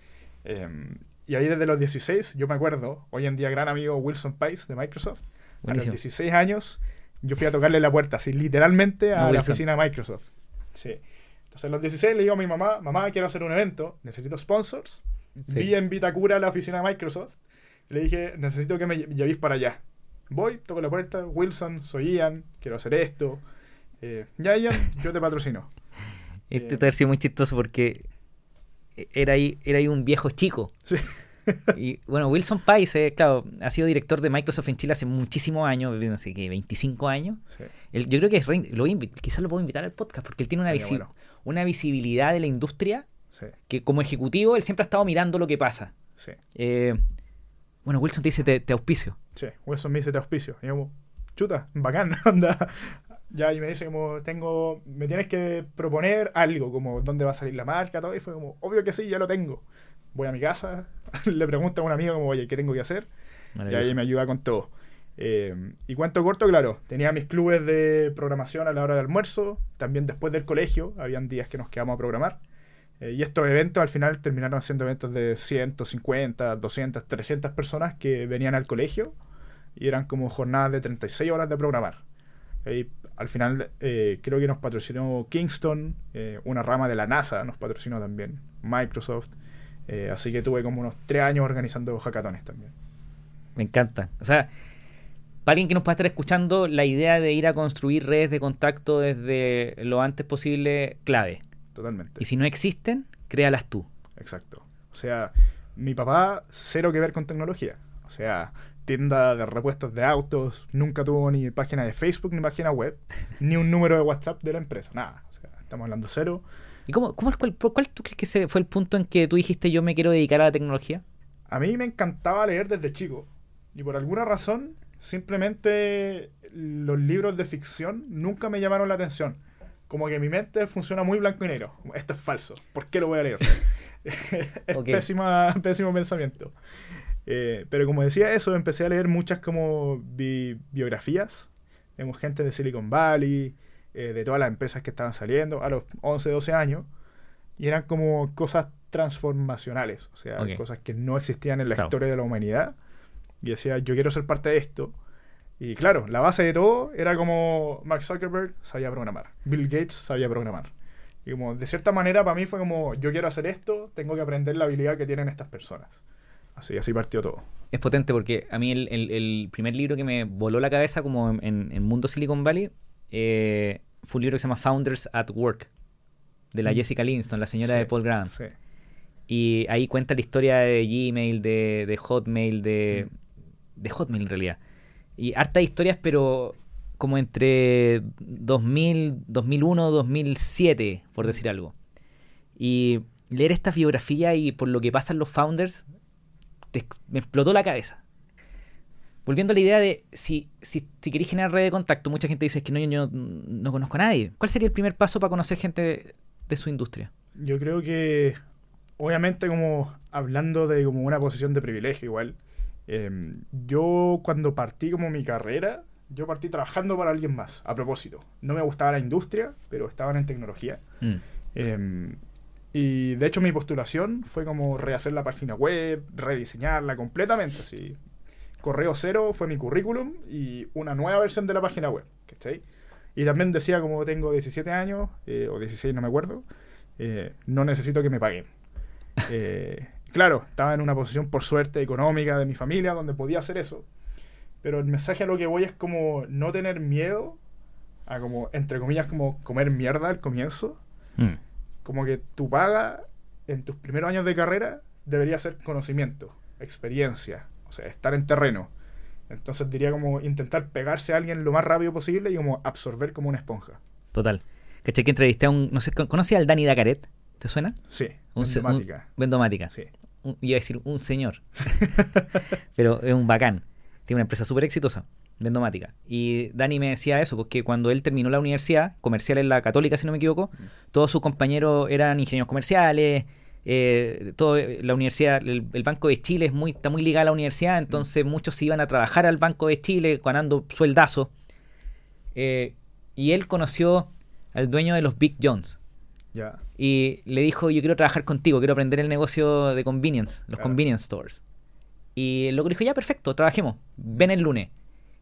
Em, y ahí desde los 16, yo me acuerdo, hoy en día gran amigo Wilson Pace de Microsoft, a los 16 años, yo fui a tocarle la puerta, así literalmente a la oficina de Microsoft. Sí. Entonces a los 16 le digo a mi mamá, mamá, quiero hacer un evento, necesito sponsors. Vi en Vitacura la oficina de Microsoft. le dije, necesito que me llevéis para allá. Voy, toco la puerta, Wilson, soy Ian, quiero hacer esto. Eh, ya, Ian, yo te patrocino. <laughs> Este eh, te sido muy chistoso porque era ahí, era ahí un viejo chico. Sí. <laughs> y bueno, Wilson Pais, claro, ha sido director de Microsoft en Chile hace muchísimos años, no sé qué, 25 años. yo creo que lo quizás lo puedo invitar al podcast porque él tiene una, una visibilidad de la industria que como ejecutivo él siempre ha estado mirando lo que pasa. Sí. Eh, bueno, Wilson te dice te, auspicio. Sí, Wilson me dice te auspicio. Y yo como, chuta, bacán, <laughs> anda. Ya, y me dice como, tengo, me tienes que proponer algo, como dónde va a salir la marca, todo. Y fue como, obvio que sí, ya lo tengo. Voy a mi casa, <laughs> le pregunto a un amigo como, oye, ¿qué tengo que hacer? Y ahí me ayuda con todo. Eh, y cuento corto, claro, tenía mis clubes de programación a la hora de almuerzo, también después del colegio, habían días que nos quedamos a programar. Eh, y estos eventos al final terminaron siendo eventos de 150, 200, 300 personas que venían al colegio y eran como jornadas de 36 horas de programar. Y al final eh, creo que nos patrocinó Kingston, eh, una rama de la NASA nos patrocinó también, Microsoft. así que tuve como unos tres años organizando hackatones también. Me encanta. O sea, para alguien que nos pueda estar escuchando, la idea de ir a construir redes de contacto desde lo antes posible, clave totalmente. Y si no existen, créalas tú. Exacto. O sea, mi papá, cero que ver con tecnología. O sea, tienda de repuestos de autos, nunca tuvo ni página de Facebook, ni página web, <laughs> ni un número de WhatsApp de la empresa, nada. O sea, estamos hablando cero. ¿Y cómo, cómo, cuál, cuál tú crees que ese fue el punto en que tú dijiste yo me quiero dedicar a la tecnología? A mí me encantaba leer desde chico. Y por alguna razón, simplemente los libros de ficción nunca me llamaron la atención. Como que mi mente funciona muy blanco y negro. Esto es falso. ¿Por qué lo voy a leer? <laughs> es pésima- pésimo pensamiento. Eh, pero como decía eso, empecé a leer muchas como bi- biografías. Vemos gente de Silicon Valley, eh, de todas las empresas que estaban saliendo a los 11, 12 años. Y eran como cosas transformacionales. O sea, cosas que no existían en la Claro. historia de la humanidad. Y decía, yo quiero ser parte de esto. Y claro, la base de todo era como Mark Zuckerberg sabía programar, Bill Gates sabía programar. Y como de cierta manera para mí fue como, yo quiero hacer esto, tengo que aprender la habilidad que tienen estas personas. Así, así partió todo. Es potente porque a mí el, el- el primer libro que me voló la cabeza como en, en, Mundo Silicon Valley eh, fue un libro que se llama Founders at Work de la Mm. Jessica Livingston, la señora Sí, de Paul Graham. Sí. Y ahí cuenta la historia de Gmail, de, de Hotmail, de, Mm. de Hotmail en realidad. Y hartas historias, pero como entre 2000, 2001, 2007, por decir algo. Y leer esta biografía y por lo que pasan los founders, me explotó la cabeza. Volviendo a la idea de si, si, si queréis generar red de contacto, mucha gente dice "Es que no, yo, yo no conozco a nadie. ¿Cuál sería el primer paso para conocer gente de, de su industria? Yo creo que, obviamente, como hablando de como una posición de privilegio igual, eh, yo cuando partí como mi carrera, yo partí trabajando para alguien más, a propósito. No me gustaba la industria, pero estaban en tecnología. Mm. Eh, y de hecho mi postulación fue como rehacer la página web, rediseñarla completamente. Así. Correo cero fue mi currículum y una nueva versión de la página web. ¿cachai? Y también decía como tengo 17 años, eh, o 16 no me acuerdo, eh, no necesito que me paguen. <laughs> Eh, claro, estaba en una posición por suerte económica de mi familia donde podía hacer eso. Pero el mensaje a lo que voy es como no tener miedo a como, entre comillas, como comer mierda al comienzo Mm. como que tu paga en tus primeros años de carrera debería ser conocimiento, experiencia, o sea, estar en terreno. Entonces diría como intentar pegarse a alguien lo más rápido posible y como absorber como una esponja. Total. ¿Cachai que entrevisté a un. No sé, ¿conoces al Dani Dacaret? ¿Te suena? Sí, Un matemática. un- Vendomática. Sí. Un- iba a decir un señor. <laughs> <laughs> Pero es un bacán. Tiene una empresa súper exitosa, Vendomática. Y Dani me decía eso, porque cuando él terminó la universidad, comercial en la Católica, si no me equivoco, todos sus compañeros eran ingenieros comerciales. eh, todo, la universidad, el, el Banco de Chile es muy, está muy ligado a la universidad, entonces muchos se iban a trabajar al Banco de Chile ganando sueldazo. Eh, y él conoció al dueño de los Big Johns Ya. Y le dijo, yo quiero trabajar contigo, quiero aprender el negocio de convenience, los convenience stores. Y el loco dijo, ya, perfecto, trabajemos, ven el lunes.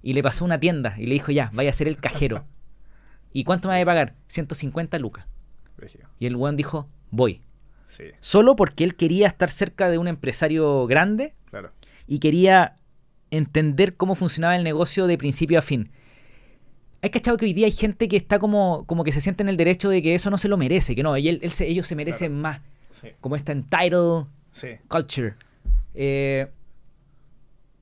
Y le pasó una tienda y le dijo, ya, vaya a ser el cajero. <laughs> ¿Y cuánto me va a pagar? 150 lucas. Y el weón dijo, voy. Sí, Solo porque él quería estar cerca de un empresario grande claro. y quería entender cómo funcionaba el negocio de principio a fin. Hay cachado que hoy día hay gente que está como, como que se siente en el derecho de que eso no se lo merece, que no, y él- él se- ellos se merecen Claro. más, Sí, como esta entitled sí. culture. Eh,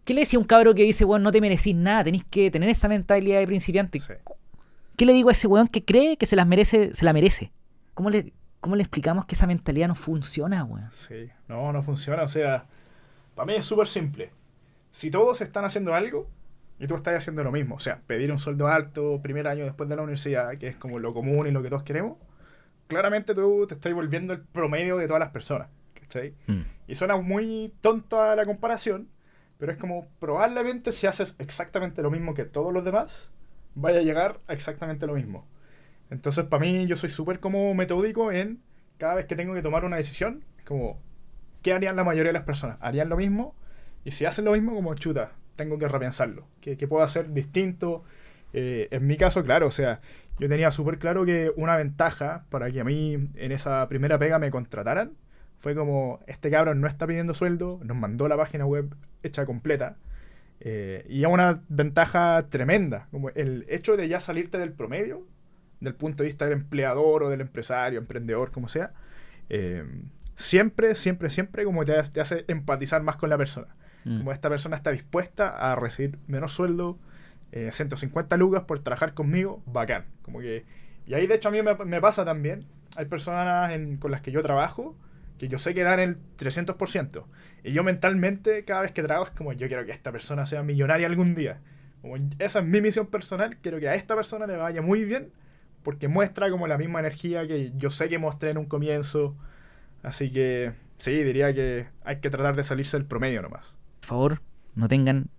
¿Qué le decía a un cabro que dice, weón, no te merecís nada, tenés que tener esa mentalidad de principiante? sí. ¿Qué le digo a ese weón que cree que se las merece, se la merece? ¿Cómo le, cómo le explicamos que esa mentalidad no funciona, weón? Sí, no, no funciona. O sea, para mí es súper simple. Si todos están haciendo algo y tú estás haciendo lo mismo, o sea, pedir un sueldo alto primer año después de la universidad, que es como lo común y lo que todos queremos, claramente tú te estás volviendo el promedio de todas las personas. ¿cachai? Mm. Y suena muy tonto a la comparación, pero es como probablemente si haces exactamente lo mismo que todos los demás, vaya a llegar a exactamente lo mismo. Entonces, para mí, yo soy súper como metódico en cada vez que tengo que tomar una decisión, es como, ¿qué harían la mayoría de las personas? ¿Harían lo mismo? Y si hacen lo mismo, como chuta, tengo que repensarlo. ¿Qué, qué puedo hacer distinto? Eh, en mi caso, claro, o sea, yo tenía súper claro que una ventaja para que a mí en esa primera pega me contrataran fue como, este cabrón no está pidiendo sueldo, nos mandó la página web hecha completa. eh, y es una ventaja tremenda, como el hecho de ya salirte del promedio, del punto de vista del empleador o del empresario, emprendedor, como sea, eh, siempre, siempre, siempre como te, te hace empatizar más con la persona. Mm. Como esta persona está dispuesta a recibir menos sueldo, eh, 150 lucas por trabajar conmigo, bacán. Como que, y ahí de hecho a mí me, pasa también, hay personas con las que yo trabajo que yo sé que dan el 300%. Y yo mentalmente, cada vez que trabajo, es como yo quiero que esta persona sea millonaria algún día. Como esa es mi misión personal, quiero que a esta persona le vaya muy bien, porque muestra como la misma energía que yo sé que mostré en un comienzo. Así que sí, diría que hay que tratar de salirse del promedio nomás. Favor, no tengan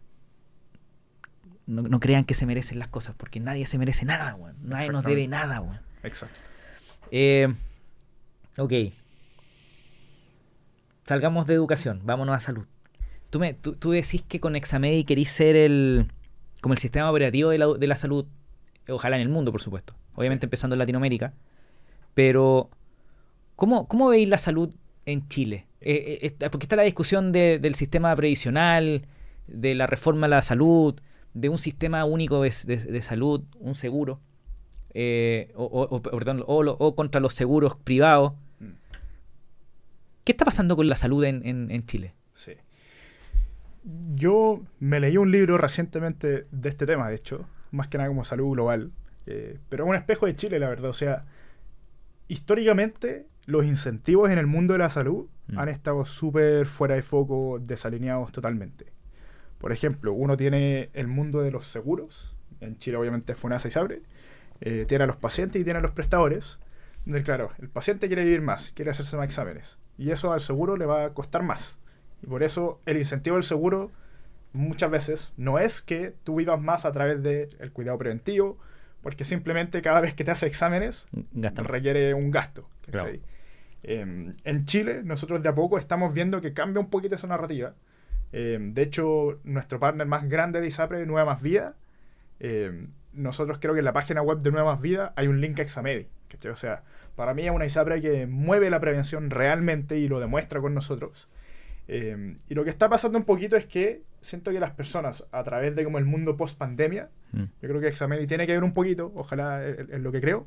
no, crean que se merecen las cosas, porque nadie se merece nada, weón. Nadie nos debe nada, weón. Exacto. Eh, ok. Salgamos de educación, vámonos a salud. Tú, me, tú, decís que con Examedi querís ser el como el sistema operativo de la, de la salud, ojalá en el mundo, por supuesto. Obviamente empezando en Latinoamérica. Pero, ¿cómo, cómo veis la salud en Chile? Eh, eh, porque está la discusión del sistema previsional, de la reforma a la salud, de un sistema único de, salud, un seguro, eh, o, perdón, o, contra los seguros privados. Mm. ¿Qué está pasando con la salud en, Chile? Sí. Yo me leí un libro recientemente de este tema, de hecho, más que nada como salud global, eh, pero es un espejo de Chile, la verdad. O sea, históricamente los incentivos en el mundo de la salud mm. han estado súper fuera de foco, desalineados totalmente. Por ejemplo, uno tiene el mundo de los seguros, en Chile obviamente FONASA y SABRE, eh, tiene a los pacientes y tiene a los prestadores, donde claro, el paciente quiere vivir más, quiere hacerse más exámenes, y eso al seguro le va a costar más. Y por eso el incentivo del seguro muchas veces no es que tú vivas más a través del cuidado preventivo, porque simplemente cada vez que te hace exámenes requiere un gasto. Em, en Chile nosotros de a poco estamos viendo que cambia un poquito esa narrativa Em, de hecho, nuestro partner más grande de ISAPRE, Nueva Más Vida, em, nosotros creo que en la página web de Nueva Más Vida hay un link a Examedi. O sea, para mí es una ISAPRE que mueve la prevención realmente y lo demuestra con nosotros. Y lo que está pasando un poquito es que siento que las personas, a través de como el mundo post pandemia, mm. yo creo que Examedi tiene que ver un poquito, ojalá es lo que creo,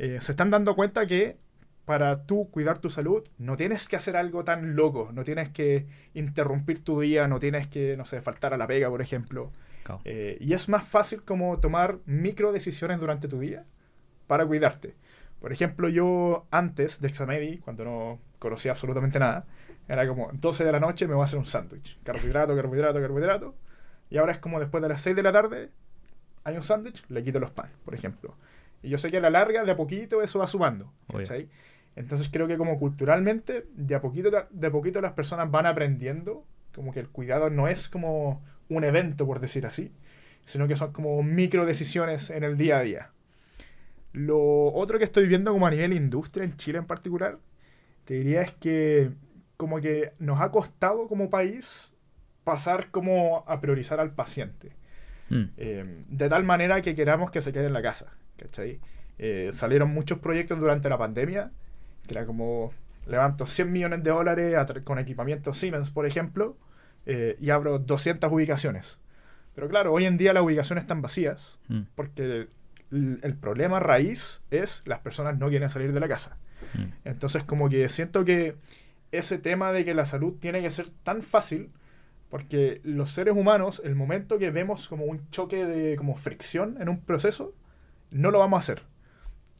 eh, se están dando cuenta que para tú cuidar tu salud, no tienes que hacer algo tan loco, no tienes que interrumpir tu día, no tienes que, no sé, faltar a la pega, por ejemplo. Eh, y es más fácil como tomar micro decisiones durante tu día para cuidarte. Por ejemplo, yo antes de Examedi, cuando no conocía absolutamente nada, era como 12 de la noche me voy a hacer un sándwich. Carbohidrato, carbohidrato, carbohidrato. Y ahora es como después de las 6 de la tarde, hay un sándwich, le quito los pan, por ejemplo. Y yo sé que a la larga, de a poquito, eso va sumando. Entonces creo que como culturalmente, de a poquito, de poquito las personas van aprendiendo como que el cuidado no es como un evento, por decir así, sino que son como micro decisiones en el día a día. Lo otro que estoy viendo como a nivel industria, en Chile en particular, te diría es que como que nos ha costado como país pasar como a priorizar al paciente. Mm. Eh, de tal manera que queramos que se quede en la casa. ¿cachai? Eh, salieron muchos proyectos durante la pandemia que era como levanto 100 millones de dólares con equipamiento Siemens, por ejemplo, eh, y abro 200 ubicaciones. Pero claro, hoy en día las ubicaciones están vacías mm. porque el, problema raíz es las personas no quieren salir de la casa. Mm. Entonces como que siento que ese tema de que la salud tiene que ser tan fácil porque los seres humanos, el momento que vemos como un choque de como fricción en un proceso, no lo vamos a hacer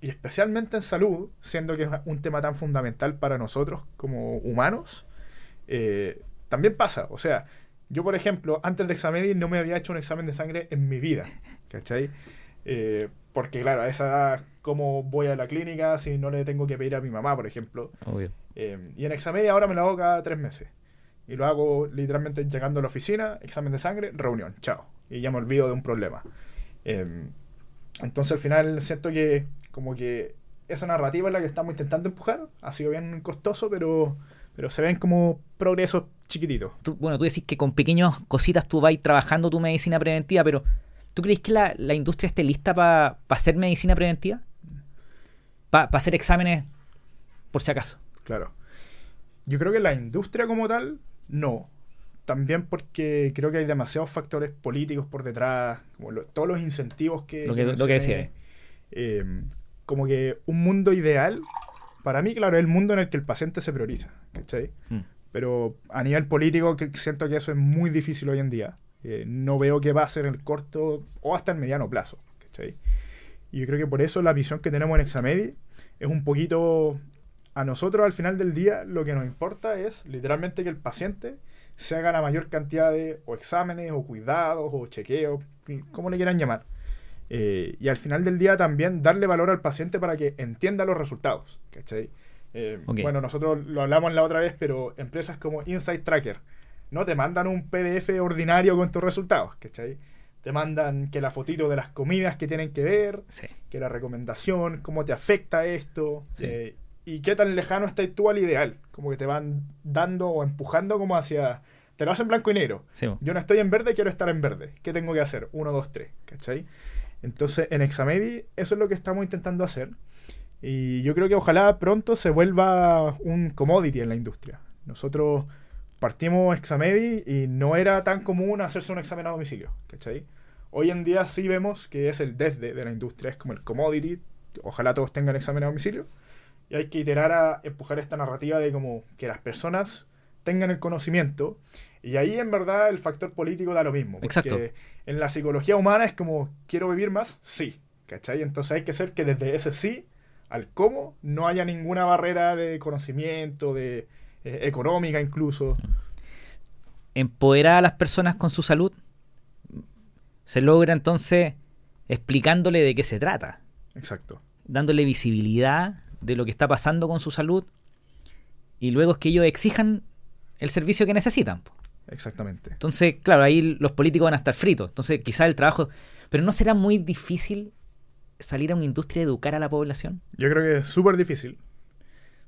y especialmente en salud, siendo que es un tema tan fundamental para nosotros como humanos, eh, también pasa. O sea, yo, por ejemplo, antes de examen no me había hecho un examen de sangre en mi vida, ¿cachai? Eh, porque, claro, a esa edad, ¿cómo voy a la clínica si no le tengo que pedir a mi mamá, por ejemplo? Eh, y en examen ahora me lo hago cada tres meses. Y lo hago literalmente llegando a la oficina, examen de sangre, reunión, chao. Y ya me olvido de un problema. entonces al final siento que como que esa narrativa es la que estamos intentando empujar. Ha sido bien costoso, pero, pero se ven como progresos chiquititos. bueno, tú decís que con pequeñas cositas tú vas trabajando tu medicina preventiva, pero ¿tú crees que la, industria esté lista para hacer medicina preventiva? Para hacer exámenes por si acaso. Claro. Yo creo que la industria como tal, no. También porque creo que hay demasiados factores políticos por detrás, como todos los incentivos que... Lo que, lo que decía. Eh, como que un mundo ideal, para mí, claro, es el mundo en el que el paciente se prioriza, ¿cachai? Mm. Pero a nivel político siento que eso es muy difícil hoy en día. Eh, no veo que va a ser en el corto o hasta el mediano plazo, ¿cachai? Y yo creo que por eso la visión que tenemos en Examedi es un poquito... A nosotros al final del día lo que nos importa es literalmente que el paciente se haga la mayor cantidad de o exámenes o cuidados o chequeos, como le quieran llamar. Eh, y al final del día también darle valor al paciente para que entienda los resultados. ¿cachai? Eh, bueno, nosotros lo hablamos la otra vez, pero empresas como Insight Tracker no te mandan un PDF ordinario con tus resultados, ¿cachai? Te mandan que la fotito de las comidas que tienen que ver, que la recomendación, cómo te afecta esto, eh, y qué tan lejano estás tú al ideal. Como que te van dando o empujando como hacia... Te lo hacen blanco y negro. Yo no estoy en verde, quiero estar en verde. ¿Qué tengo que hacer? Uno, dos, tres, ¿cachai? Entonces, en Examedi, eso es lo que estamos intentando hacer. Y yo creo que ojalá pronto se vuelva un commodity en la industria. Nosotros partimos Examedi y no era tan común hacerse un examen a domicilio, ¿cachai? Hoy en día sí vemos que es el desde de la industria, es como el commodity. Ojalá todos tengan examen a domicilio. Y hay que iterar a empujar esta narrativa de como que las personas tengan el conocimiento. Y ahí en verdad el factor político da lo mismo. Exacto. En la psicología humana es como, ¿quiero vivir más? Sí. ¿Cachai? Entonces hay que ser que desde ese sí al cómo no haya ninguna barrera de conocimiento, de eh, económica incluso. Empoderar a las personas con su salud se logra entonces explicándole de qué se trata. Exacto. Dándole visibilidad de lo que está pasando con su salud y luego es que ellos exijan el servicio que necesitan. Exactamente. Entonces, claro, ahí los políticos van a estar fritos. Entonces, quizás el trabajo... Pero ¿no será muy difícil salir a una industria y educar a la población? Yo creo que es súper difícil.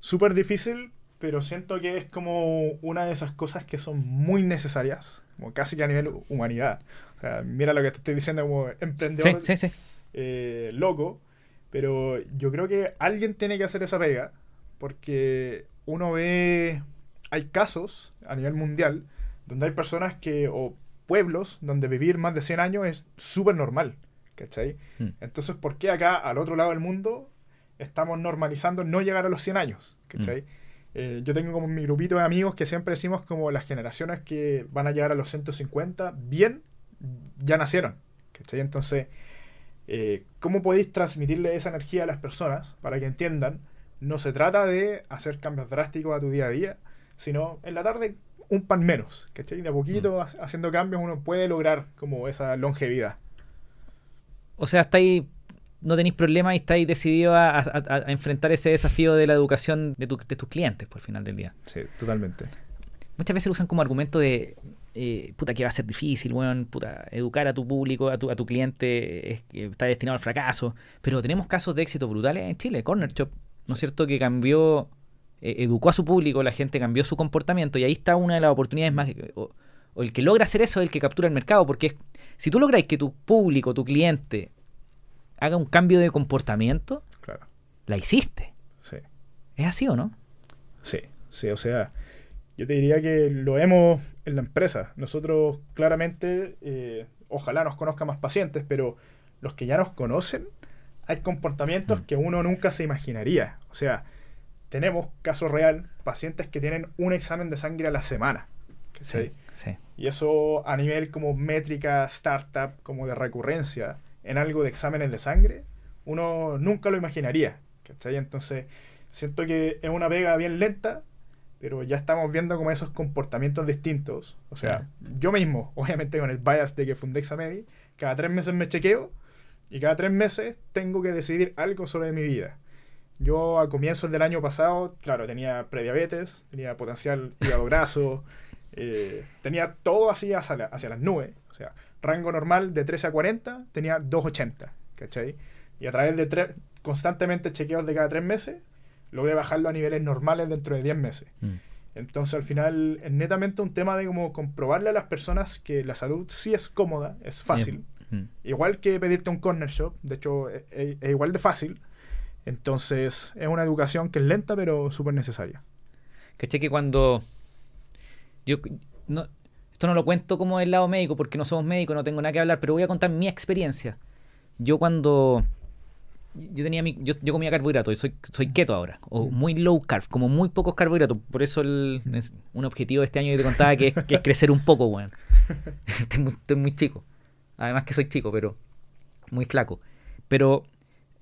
Súper difícil, pero siento que es como una de esas cosas que son muy necesarias, como casi que a nivel humanidad. O sea, mira lo que te estoy diciendo como emprendedor sí, sí, sí. Eh, loco, pero yo creo que alguien tiene que hacer esa pega, porque uno ve, hay casos a nivel mundial donde hay personas que, o pueblos, donde vivir más de 100 años es súper normal. ¿Cachai? Mm. Entonces, ¿por qué acá, al otro lado del mundo, estamos normalizando no llegar a los 100 años? ¿Cachai? Mm. Eh, yo tengo como mi grupito de amigos que siempre decimos como las generaciones que van a llegar a los 150, bien, ya nacieron. ¿Cachai? Entonces, eh, ¿cómo podéis transmitirle esa energía a las personas para que entiendan? No se trata de hacer cambios drásticos a tu día a día, sino en la tarde un pan menos, ¿cachai? De a poquito, mm. haciendo cambios, uno puede lograr como esa longevidad o sea, estáis, no tenéis problema y estáis decididos a, enfrentar ese desafío de la educación de, tus clientes por el final del día. Sí, totalmente. Muchas veces lo usan como argumento de, eh, puta, que va a ser difícil, weón, puta, educar a tu público, a tu, a tu cliente es, está destinado al fracaso. Pero tenemos casos de éxito brutales en Chile. Corner Shop, ¿no es cierto? Que cambió, eh, educó a su público, la gente cambió su comportamiento y ahí está una de las oportunidades más... O, o el que logra hacer eso es el que captura el mercado, porque si tú logras que tu público, tu cliente, haga un cambio de comportamiento, claro. la hiciste. Sí. ¿Es así o no? Sí, sí, o sea, yo te diría que lo vemos en la empresa. Nosotros claramente, eh, ojalá nos conozcan más pacientes, pero los que ya nos conocen, hay comportamientos mm. que uno nunca se imaginaría. O sea, tenemos caso real, pacientes que tienen un examen de sangre a la semana. Sí. Y eso a nivel como métrica, startup, como de recurrencia, en algo de exámenes de sangre, uno nunca lo imaginaría. ¿cachai? Entonces, siento que es una pega bien lenta, pero ya estamos viendo como esos comportamientos distintos. O sea, yo mismo, <laughs> obviamente con el bias de que fundé Examedi, cada tres meses me chequeo y cada tres meses tengo que decidir algo sobre mi vida. Yo a comienzos del año pasado, claro, tenía prediabetes, tenía potencial hígado graso, <laughs> eh, tenía todo así hacia, las nubes. O sea, rango normal de 13 a 40 tenía 280, ¿cachai? Y a través de constantemente chequeos de cada tres meses, logré bajarlo a niveles normales dentro de 10 meses. Mm. Entonces, al final, es netamente un tema de como comprobarle a las personas que la salud sí es cómoda, es fácil. Mm. Igual que pedirte un corner shop, de hecho, es, es igual de fácil. Entonces, es una educación que es lenta, pero súper necesaria. ¿Cachai? Que cuando yo no, esto no lo cuento como del lado médico porque no somos médicos, no tengo nada que hablar, pero voy a contar mi experiencia. Yo cuando yo tenía mi, yo, comía carbohidratos y soy, soy keto ahora, o muy low carb, como muy pocos carbohidratos. Por eso el, un objetivo de este año que te contaba que es, crecer un poco, weón. <laughs> estoy, muy, chico. Además que soy chico, pero muy flaco. Pero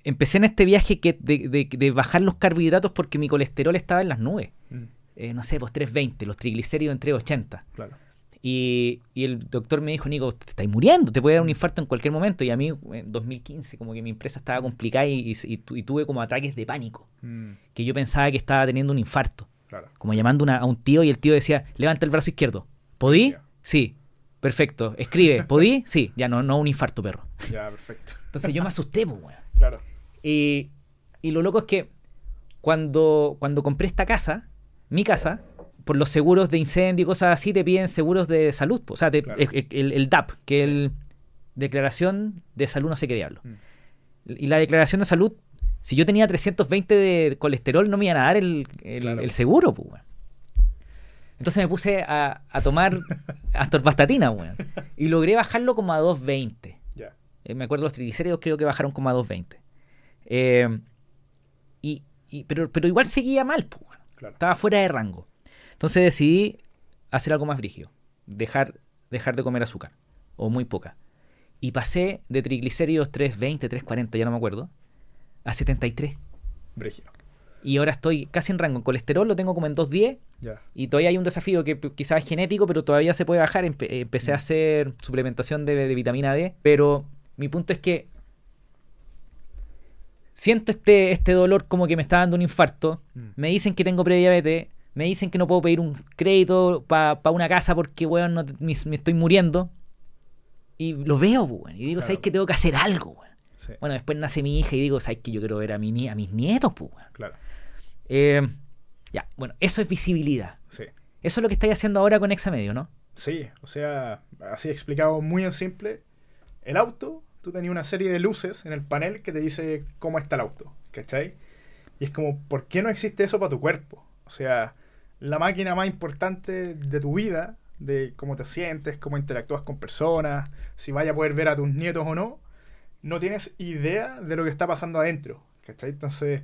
empecé en este viaje que de, de- de bajar los carbohidratos porque mi colesterol estaba en las nubes. Mm, Eh, no sé, pues 320, los triglicéridos entre 80. claro. Y, y el doctor me dijo, Nico, te estáis muriendo, te puede dar un infarto en cualquier momento. Y a mí, en 2015, como que mi empresa estaba complicada y, y- y tu- y tuve como ataques de pánico, Mm, que yo pensaba que estaba teniendo un infarto. claro. Como llamando una- a un tío y el tío decía, levanta el brazo izquierdo. ¿Podí? Sí. Perfecto. Escribe. <laughs> ¿Podí? Sí. Ya no, no un infarto, perro. Ya, perfecto. Entonces yo me asusté, pues, weón. Claro. Y, y lo loco es que cuando, cuando compré esta casa, mi casa, por los seguros de incendio y cosas así, te piden seguros de salud. O sea, te- Claro. el, el DAP, que es el Declaración de Salud, no sé qué diablo. Mm. Y la declaración de salud, si yo tenía 320 de colesterol, no me iban a dar el, el- Claro. seguro, pues. Entonces me puse a, a tomar <laughs> astorvastatina, weón. Y logré bajarlo como a 220. Ya. Eh, me acuerdo los triglicéridos creo que bajaron como a 220. Eh, y, y- pero, pero igual seguía mal, pues. Claro. estaba fuera de rango. Entonces decidí hacer algo más brígido. Dejar, dejar de comer azúcar. O muy poca. Y pasé de triglicéridos 320, 340, ya no me acuerdo, a 73. Brígido. Y ahora estoy casi en rango. En colesterol lo tengo como en 210. Ya. Y todavía hay un desafío que quizás es genético, pero todavía se puede bajar. Empe- empecé a hacer suplementación de, de vitamina D. Pero mi punto es que siento este, este dolor como que me está dando un infarto. Mm. Me dicen que tengo prediabetes. Me dicen que no puedo pedir un crédito para una casa porque, weón, no me, me estoy muriendo. Y lo veo, pues, weón. Y digo, Claro. ¿sabes que tengo que hacer algo, weón? Sí. Bueno, después nace mi hija y digo, ¿sabes que yo quiero ver a, mi, a mis nietos, pues, weón? Claro. Eh, ya, bueno, eso es visibilidad. Sí. Eso es lo que estáis haciendo ahora con Examedio, ¿no? Sí, o sea, así explicado muy en simple, el auto, tú tenías una serie de luces en el panel que te dice cómo está el auto, ¿cachai? Y es como, ¿por qué no existe eso para tu cuerpo? O sea, la máquina más importante de tu vida, de cómo te sientes, cómo interactúas con personas, si vaya a poder ver a tus nietos o no, no tienes idea de lo que está pasando adentro, ¿cachai? Entonces,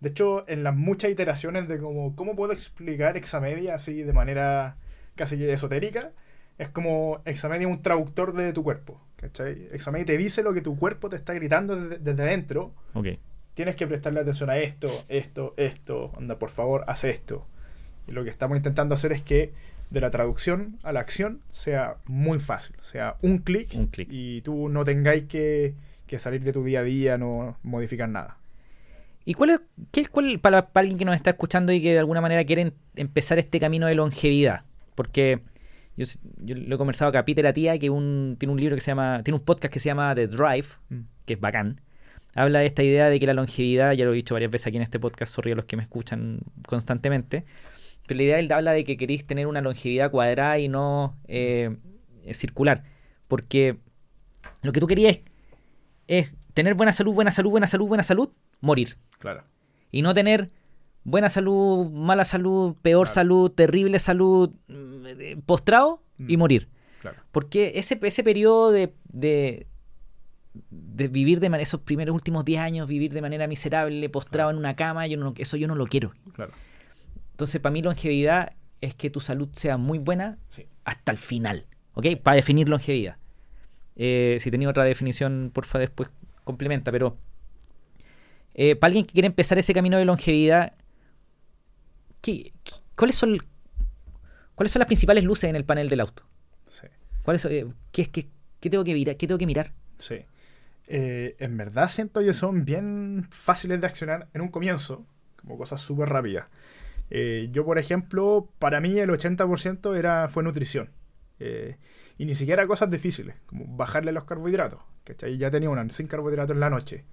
de hecho, en las muchas iteraciones de cómo, cómo puedo explicar Examedia así de manera casi esotérica, es como Examedia un traductor de tu cuerpo, ¿cachai? Examedia te dice lo que tu cuerpo te está gritando desde, desde adentro, Ok. tienes que prestarle atención a esto, esto, esto, anda, por favor, haz esto. Y lo que estamos intentando hacer es que de la traducción a la acción sea muy fácil, sea un clic Un clic. y tú no tengáis que, que salir de tu día a día, no modificar nada. ¿Y cuál es, qué, cuál, para, para alguien que nos está escuchando y que de alguna manera quieren empezar este camino de longevidad? Porque yo, yo lo he conversado acá, Peter Atía, que un, tiene un libro que se llama, tiene un podcast que se llama The Drive, Mm. que es bacán. Habla de esta idea de que la longevidad, ya lo he dicho varias veces aquí en este podcast, sorry a los que me escuchan constantemente, pero la idea él habla de que queréis tener una longevidad cuadrada y no eh, eh, circular. Porque lo que tú querías es, es tener buena salud, buena salud, buena salud, buena salud, morir. Claro. Y no tener buena salud, mala salud, peor Claro. salud, terrible salud, mm, eh, postrado y Mm. morir. Claro. Porque ese, ese periodo de, de, de vivir de manera, esos primeros últimos 10 años, vivir de manera miserable, postrado en una cama, yo no, eso yo no lo quiero. Claro. Entonces, para mí longevidad es que tu salud sea muy buena Sí. hasta el final. ¿Ok? Para definir longevidad. Eh, si tenía otra definición, porfa, después complementa. Pero eh, para alguien que quiere empezar ese camino de longevidad, ¿qué- qué- cuáles, son, ¿cuáles son las principales luces en el panel del auto? Sí. ¿Cuáles, son- eh, qué, qué- qué tengo que mirar? ¿Qué tengo que mirar? Sí. Eh, en verdad siento que son bien fáciles de accionar en un comienzo, como cosas súper rápidas. Eh, yo, por ejemplo, para mí el 80% era, fue nutrición. Eh, y ni siquiera cosas difíciles, como bajarle los carbohidratos. ¿cachai? Ya tenía una sin carbohidratos en la noche.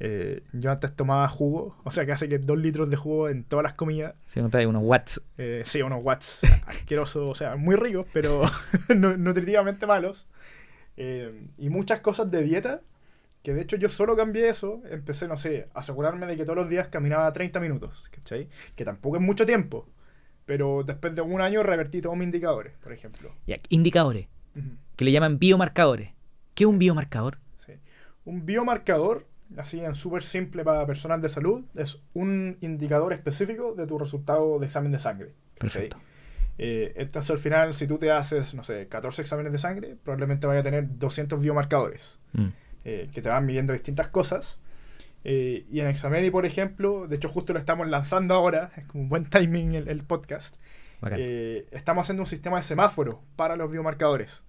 Eh, yo antes tomaba jugo, o sea que hace que dos litros de jugo en todas las comidas. Si no trae unos watts. Eh, sí, unos watts asquerosos, o sea, muy ricos, pero <laughs> nu- nutritivamente malos. Eh, y muchas cosas de dieta, que de hecho yo solo cambié eso, empecé, no sé, a asegurarme de que todos los días caminaba 30 minutos, ¿cachai? Que tampoco es mucho tiempo, pero después de un año revertí todos mis indicadores, por ejemplo. Ya, indicadores, que le llaman biomarcadores. ¿Qué es un biomarcador? sí. Un biomarcador, así en súper simple para personas de salud, es un indicador específico de tu resultado de examen de sangre. Perfecto. Eh, entonces al final, si tú te haces, no sé, 14 exámenes de sangre, probablemente vaya a tener 200 biomarcadores Mm. eh, que te van midiendo distintas cosas. Eh, y en Examedi, por ejemplo, de hecho justo lo estamos lanzando ahora, es como un buen timing el, el podcast, eh, estamos haciendo un sistema de semáforo para los biomarcadores.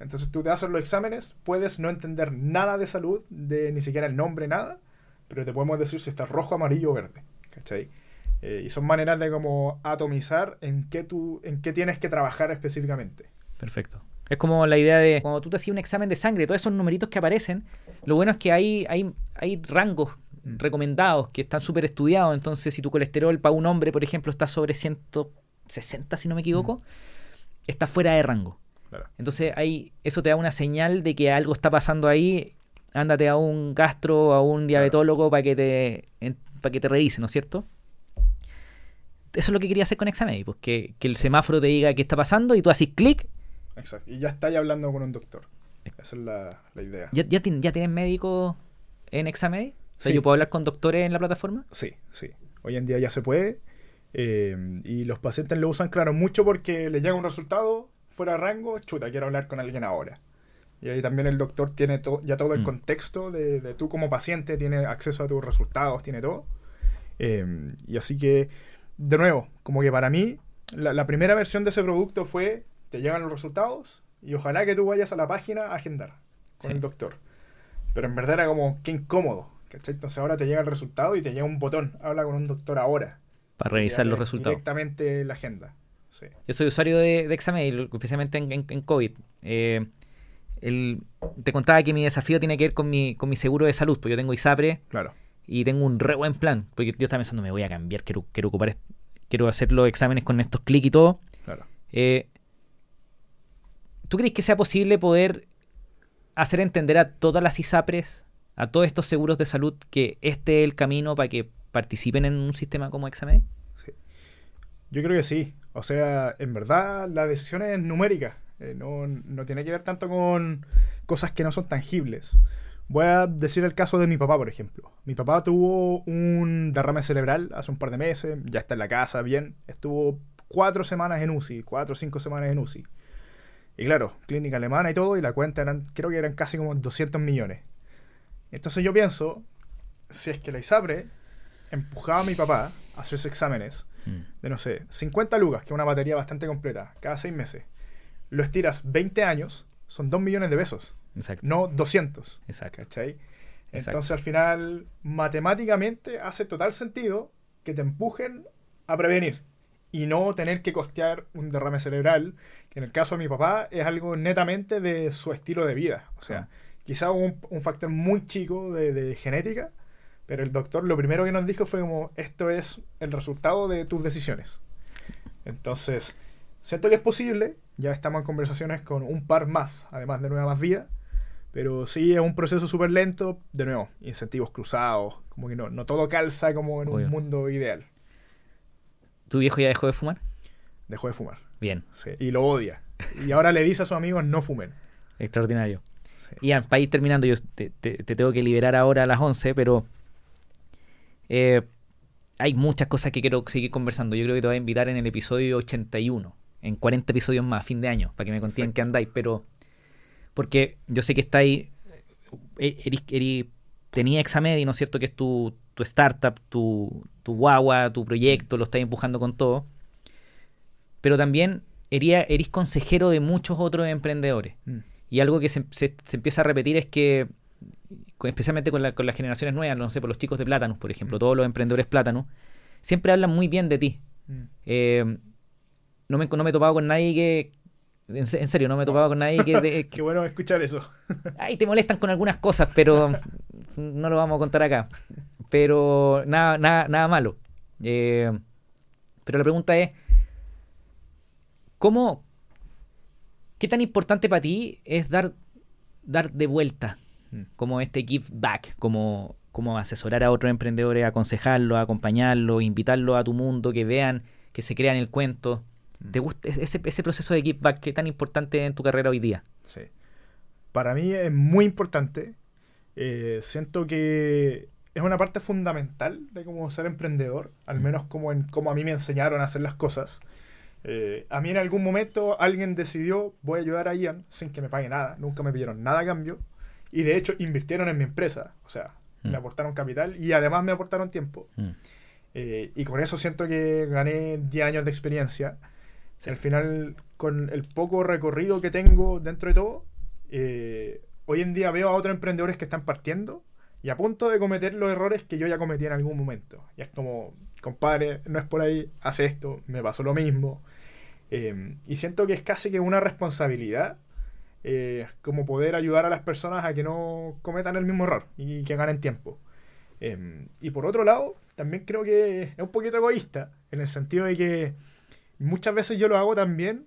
Entonces tú te haces los exámenes, puedes no entender nada de salud, de ni siquiera el nombre, nada, pero te podemos decir si está rojo, amarillo o verde. ¿Cachai? Eh, y son maneras de como atomizar en qué, tú, en qué tienes que trabajar específicamente. Perfecto. Es como la idea de cuando tú te hacías un examen de sangre, todos esos numeritos que aparecen, lo bueno es que hay, hay, hay rangos mm. recomendados que están súper estudiados. Entonces, si tu colesterol para un hombre, por ejemplo, está sobre 160, si no me equivoco, mm. está fuera de rango. Entonces, hay, eso te da una señal de que algo está pasando ahí. Ándate a un gastro, a un diabetólogo para que te para que te revise, ¿no es cierto? Eso es lo que quería hacer con Examen, pues que, el semáforo te diga qué está pasando y tú haces clic. Exacto. Y ya estás hablando con un doctor. Esa es la, idea. ¿Ya, ya, tienes médico en Examed? O sea, ¿yo puedo hablar con doctores en la plataforma? Sí, sí. Hoy en día ya se puede. Eh, y los pacientes lo usan, claro, mucho porque le llega un resultado fuera rango. Chuta, quiero hablar con alguien ahora. Y ahí también el doctor tiene ya todo el mm. contexto de, de, tú como paciente, tiene acceso a tus resultados, tiene todo. Eh, y así que, de nuevo, como que para mí, la, primera versión de ese producto fue, te llegan los resultados y ojalá que tú vayas a la página a agendar con el doctor. Pero en verdad era como, qué incómodo. Entonces ahora te llega el resultado y te llega un botón, habla con un doctor ahora. Para revisar los resultados. Directamente la agenda. Yo soy usuario de, de examen, especialmente en, en, COVID. Eh, te contaba que mi desafío tiene que ver con mi, con mi seguro de salud, porque yo tengo ISAPRE claro. y tengo un re buen plan, porque yo estaba pensando, me voy a cambiar, quiero, quiero ocupar, quiero hacer los exámenes con estos clics y todo. Claro. Eh, ¿Tú crees que sea posible poder hacer entender a todas las ISAPRES, a todos estos seguros de salud, que este es el camino para que participen en un sistema como Examed? Sí. Yo creo que sí. O sea, en verdad la decisión es numérica. Eh, no, no, tiene que ver tanto con cosas que no son tangibles. Voy a decir el caso de mi papá, por ejemplo. Mi papá tuvo un derrame cerebral hace un par de meses, ya está en la casa, bien. Estuvo cuatro semanas en UCI, cuatro o cinco semanas en UCI. Y claro, clínica alemana y todo, y la cuenta eran, creo que eran casi como 200 millones. Entonces yo pienso, si es que la ISAPRE empujaba a mi papá a hacerse exámenes mm. de, no sé, 50 lucas, que es una batería bastante completa, cada seis meses lo estiras 20 años, son 2 millones de pesos. Exacto. No 200. Exacto. ¿Cachai? Entonces al final, matemáticamente hace total sentido que te empujen a prevenir y no tener que costear un derrame cerebral, que en el caso de mi papá es algo netamente de su estilo de vida. O sea, ah. quizá un, un, factor muy chico de, de, genética, pero el doctor lo primero que nos dijo fue como, esto es el resultado de tus decisiones. Entonces, siento que es posible, ya estamos en conversaciones con un par más, además de Nueva Más Vida. Pero sí, es un proceso súper lento. De nuevo, incentivos cruzados. Como que no, no todo calza como en un mundo ideal. ¿Tu viejo ya dejó de fumar? Dejó de fumar. Bien. Sí, y lo odia. Y ahora le dice a sus amigos no fumen. Extraordinario. Y Ian, para ir terminando, yo te, tengo que liberar ahora a las 11, pero eh, hay muchas cosas que quiero seguir conversando. Yo creo que te voy a invitar en el episodio 81 en 40 episodios más, a fin de año, para que me contienen que andáis, pero porque yo sé que estáis, eh, tenía Examedi, ¿no es cierto? Que es tu, tu startup, tu, tu guagua, tu proyecto, lo estáis empujando con todo, pero también eres, consejero de muchos otros emprendedores. Mm. Y algo que se, se, empieza a repetir es que, especialmente con, con, las generaciones nuevas, no sé, por los chicos de Plátanos, por ejemplo, mm. todos los emprendedores Plátanos, siempre hablan muy bien de ti. Mm. Eh, no me, no me he topado con nadie que. En, serio, no me he topado con nadie que. <laughs> Qué bueno escuchar eso. <laughs> Ay, te molestan con algunas cosas, pero no lo vamos a contar acá. Pero nada, nada, nada malo. Eh, pero la pregunta es: ¿cómo. ¿Qué tan importante para ti es dar, dar de vuelta? Mm. Como este give back, como, como asesorar a otros emprendedores, aconsejarlos, acompañarlos, invitarlos a tu mundo, que vean, que se crean el cuento. ¿Te gusta ese, ese proceso de give back que tan importante en tu carrera hoy día? Sí. Para mí es muy importante. Eh, siento que es una parte fundamental de cómo ser emprendedor, al menos como, en, como a mí me enseñaron a hacer las cosas. Eh, a mí en algún momento alguien decidió, voy a ayudar a Ian sin que me pague nada, nunca me pidieron nada a cambio, y de hecho invirtieron en mi empresa. O sea, me aportaron capital y además me aportaron tiempo. Mm. Eh, y con eso siento que gané 10 años de experiencia. Al final, con el poco recorrido que tengo dentro de todo, eh, hoy en día veo a otros emprendedores que están partiendo y a punto de cometer los errores que yo ya cometí en algún momento. Y es como, compadre, no es por ahí, hace esto, me pasó lo mismo. Eh, y siento que es casi que una responsabilidad eh, como poder ayudar a las personas a que no cometan el mismo error y que ganen tiempo. Eh, y por otro lado, también creo que es un poquito egoísta, en el sentido de que muchas veces yo lo hago también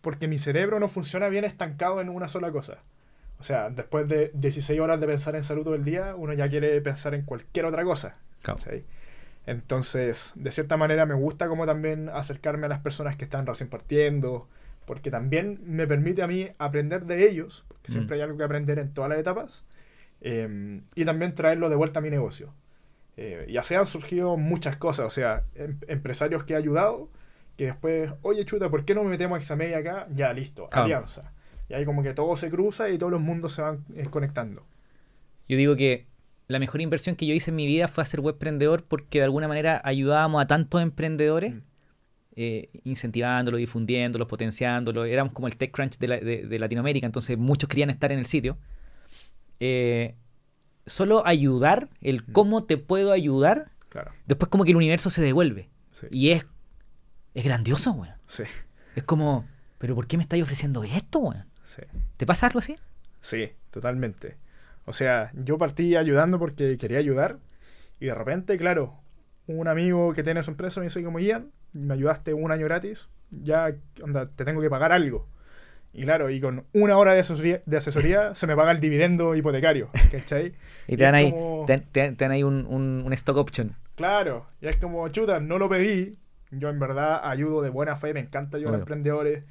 porque mi cerebro no funciona bien estancado en una sola cosa. O sea, después de 16 horas de pensar en salud todo el día, uno ya quiere pensar en cualquier otra cosa. ¿sí? Entonces, de cierta manera me gusta como también acercarme a las personas que están recién partiendo, porque también me permite a mí aprender de ellos, porque mm. siempre hay algo que aprender en todas las etapas, em, y también traerlo de vuelta a mi negocio. Eh, y así han surgido muchas cosas, o sea, em, empresarios que he ayudado, que después, oye chuta, ¿por qué no me metemos a Examedia acá? Ya, listo, alianza. Y ahí como que todo se cruza y todos los mundos se van eh, conectando. Yo digo que la mejor inversión que yo hice en mi vida fue hacer webprendedor porque de alguna manera ayudábamos a tantos emprendedores, mm. Eh, incentivándolo, difundiéndolo, potenciándolo. Éramos como el TechCrunch de, de, Latinoamérica, entonces muchos querían estar en el sitio. Eh, solo ayudar, el mm. cómo te puedo ayudar, después como que el universo se devuelve. Y es, es grandioso, weón. Sí. Es como, pero ¿por qué me estáis ofreciendo esto, weón? Sí. ¿Te pasa algo así? Sí, totalmente. O sea, yo partí ayudando porque quería ayudar y de repente, claro, un amigo que tiene su empresa me dice como Ian, me ayudaste un año gratis, ya te tengo que pagar algo. Y claro, y con una hora de asesoría, de asesoría <laughs> se me paga el dividendo hipotecario, ¿cachai? <laughs> y te dan, ahí, te, dan ahí un, un, stock option. Claro, y es como, chuta, no lo pedí, yo en verdad ayudo de buena fe, me encanta ayudar a emprendedores.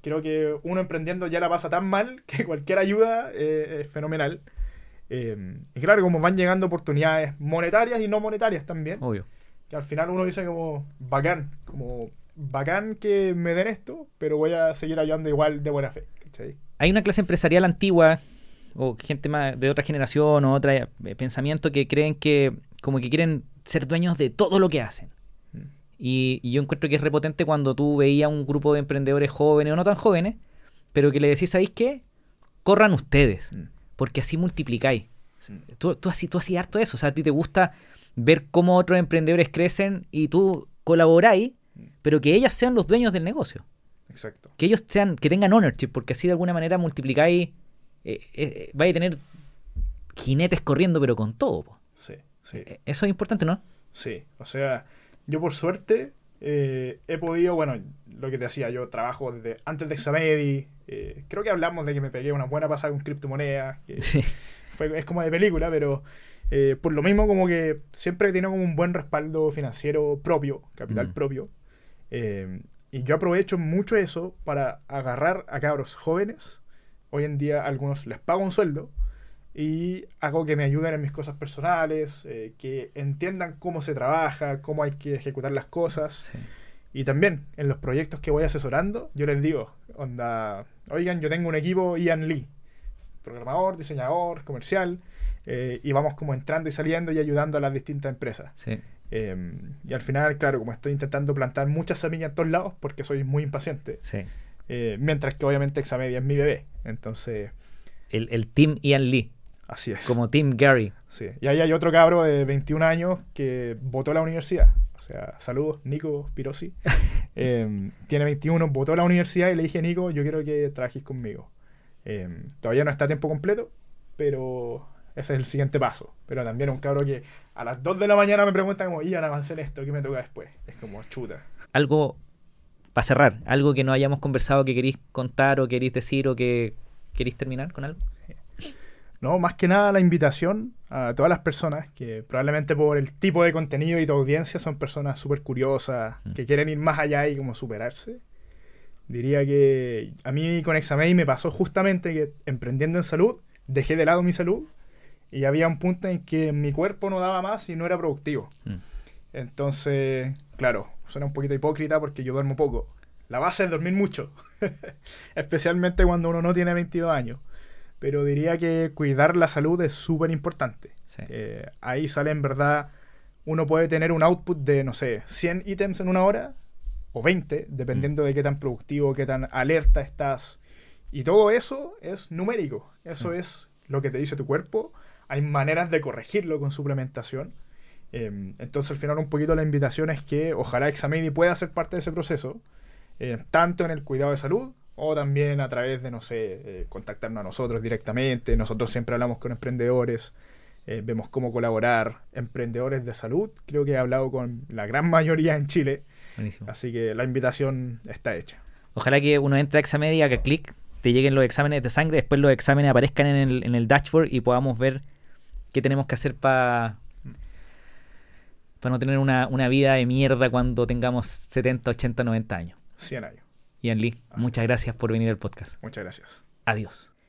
Creo que uno emprendiendo ya la pasa tan mal <laughs> que cualquier ayuda eh, es fenomenal. Eh, y claro, como van llegando oportunidades monetarias y no monetarias también. Obvio. Que al final uno dice como, bacán, como, bacán que me den esto, pero voy a seguir ayudando igual de buena fe. Hay una clase empresarial antigua o gente más de otra generación o otro eh, pensamiento que creen que como que quieren ser dueños de todo lo que hacen. Mm. Y, yo encuentro que es repotente cuando tú veías un grupo de emprendedores jóvenes o no tan jóvenes, pero que le decís, ¿sabéis qué? Corran ustedes. Mm porque así multiplicáis. Tú, tú, así, tú así harto eso. O sea, a ti te gusta ver cómo otros emprendedores crecen y tú colaboráis, pero que ellas sean los dueños del negocio. Exacto. Que ellos sean, que tengan ownership, porque así de alguna manera multiplicáis, eh, eh, vais a tener jinetes corriendo, pero con todo. Sí, sí. Eh, eso es importante, ¿no? Sí, o sea, yo por suerte he podido, bueno, lo que te decía, yo trabajo desde antes de Examedi, eh, creo que hablamos de que me pegué una buena pasada con criptomonedas. <laughs> Fue, es como de película, pero eh, por lo mismo como que siempre tenido como un buen respaldo financiero propio, capital mm. propio. Eh, y yo aprovecho mucho eso para agarrar a cabros jóvenes. Hoy en día a algunos les pago un sueldo y hago que me ayuden en mis cosas personales, que entiendan cómo se trabaja, cómo hay que ejecutar las cosas. Y también en los proyectos que voy asesorando, yo les digo, onda, oigan, yo tengo un equipo Ian Lee, programador, diseñador, comercial, eh, y vamos como entrando y saliendo y ayudando a las distintas empresas. Em, y al final, claro, como estoy intentando plantar muchas semillas en todos lados, porque soy muy impaciente, eh, mientras que obviamente Examedia es mi bebé, entonces... El, el Team Ian Lee. Así es. Como Team Gary. Sí. Y ahí hay otro cabro de 21 años que votó a la universidad. O sea, saludos, Nico Pirosi. <laughs> Tiene 21, votó a la universidad y le dije, Nico, yo quiero que trabajes conmigo. Todavía no está a tiempo completo, pero ese es el siguiente paso. Pero también un cabro que a las 2 de la mañana me pregunta como, Ian, avancé en esto, ¿qué me toca después? Es como, chuta. Algo, para cerrar, algo que no hayamos conversado que queréis contar o queréis decir o que queréis terminar con algo. No, más que nada la invitación a todas las personas que probablemente por el tipo de contenido y tu audiencia son personas súper curiosas, mm. que quieren ir más allá y como superarse. Diría que a mí con Examei me pasó justamente que emprendiendo en salud, dejé de lado mi salud y había un punto en que mi cuerpo no daba más y no era productivo. Mm. Entonces, claro, suena un poquito hipócrita porque yo duermo poco. La base es dormir mucho, <laughs> especialmente cuando uno no tiene 22 años pero diría que cuidar la salud es súper importante. Sí. Eh, ahí sale en verdad, uno puede tener un output de, no sé, 100 ítems en una hora o 20, dependiendo de qué tan productivo, qué tan alerta estás. Y todo eso es numérico, eso Sí. es lo que te dice tu cuerpo. Hay maneras de corregirlo con suplementación. Eh, entonces al final un poquito la invitación es que ojalá Examedi pueda ser parte de ese proceso, eh, tanto en el cuidado de salud o también a través de, no sé, eh, contactarnos a nosotros directamente. Nosotros siempre hablamos con emprendedores, eh, vemos cómo colaborar. Emprendedores de salud, creo que he hablado con la gran mayoría en Chile, Buenísimo. así que la invitación está hecha. Ojalá que uno entre a Examedia, haga clic, te lleguen los exámenes de sangre, después los exámenes aparezcan en el, en el dashboard y podamos ver qué tenemos que hacer para para no tener una, una vida de mierda cuando tengamos 70, 80, 90 años. 100 años. Ian Lee, muchas gracias por venir al podcast. Muchas gracias. Adiós.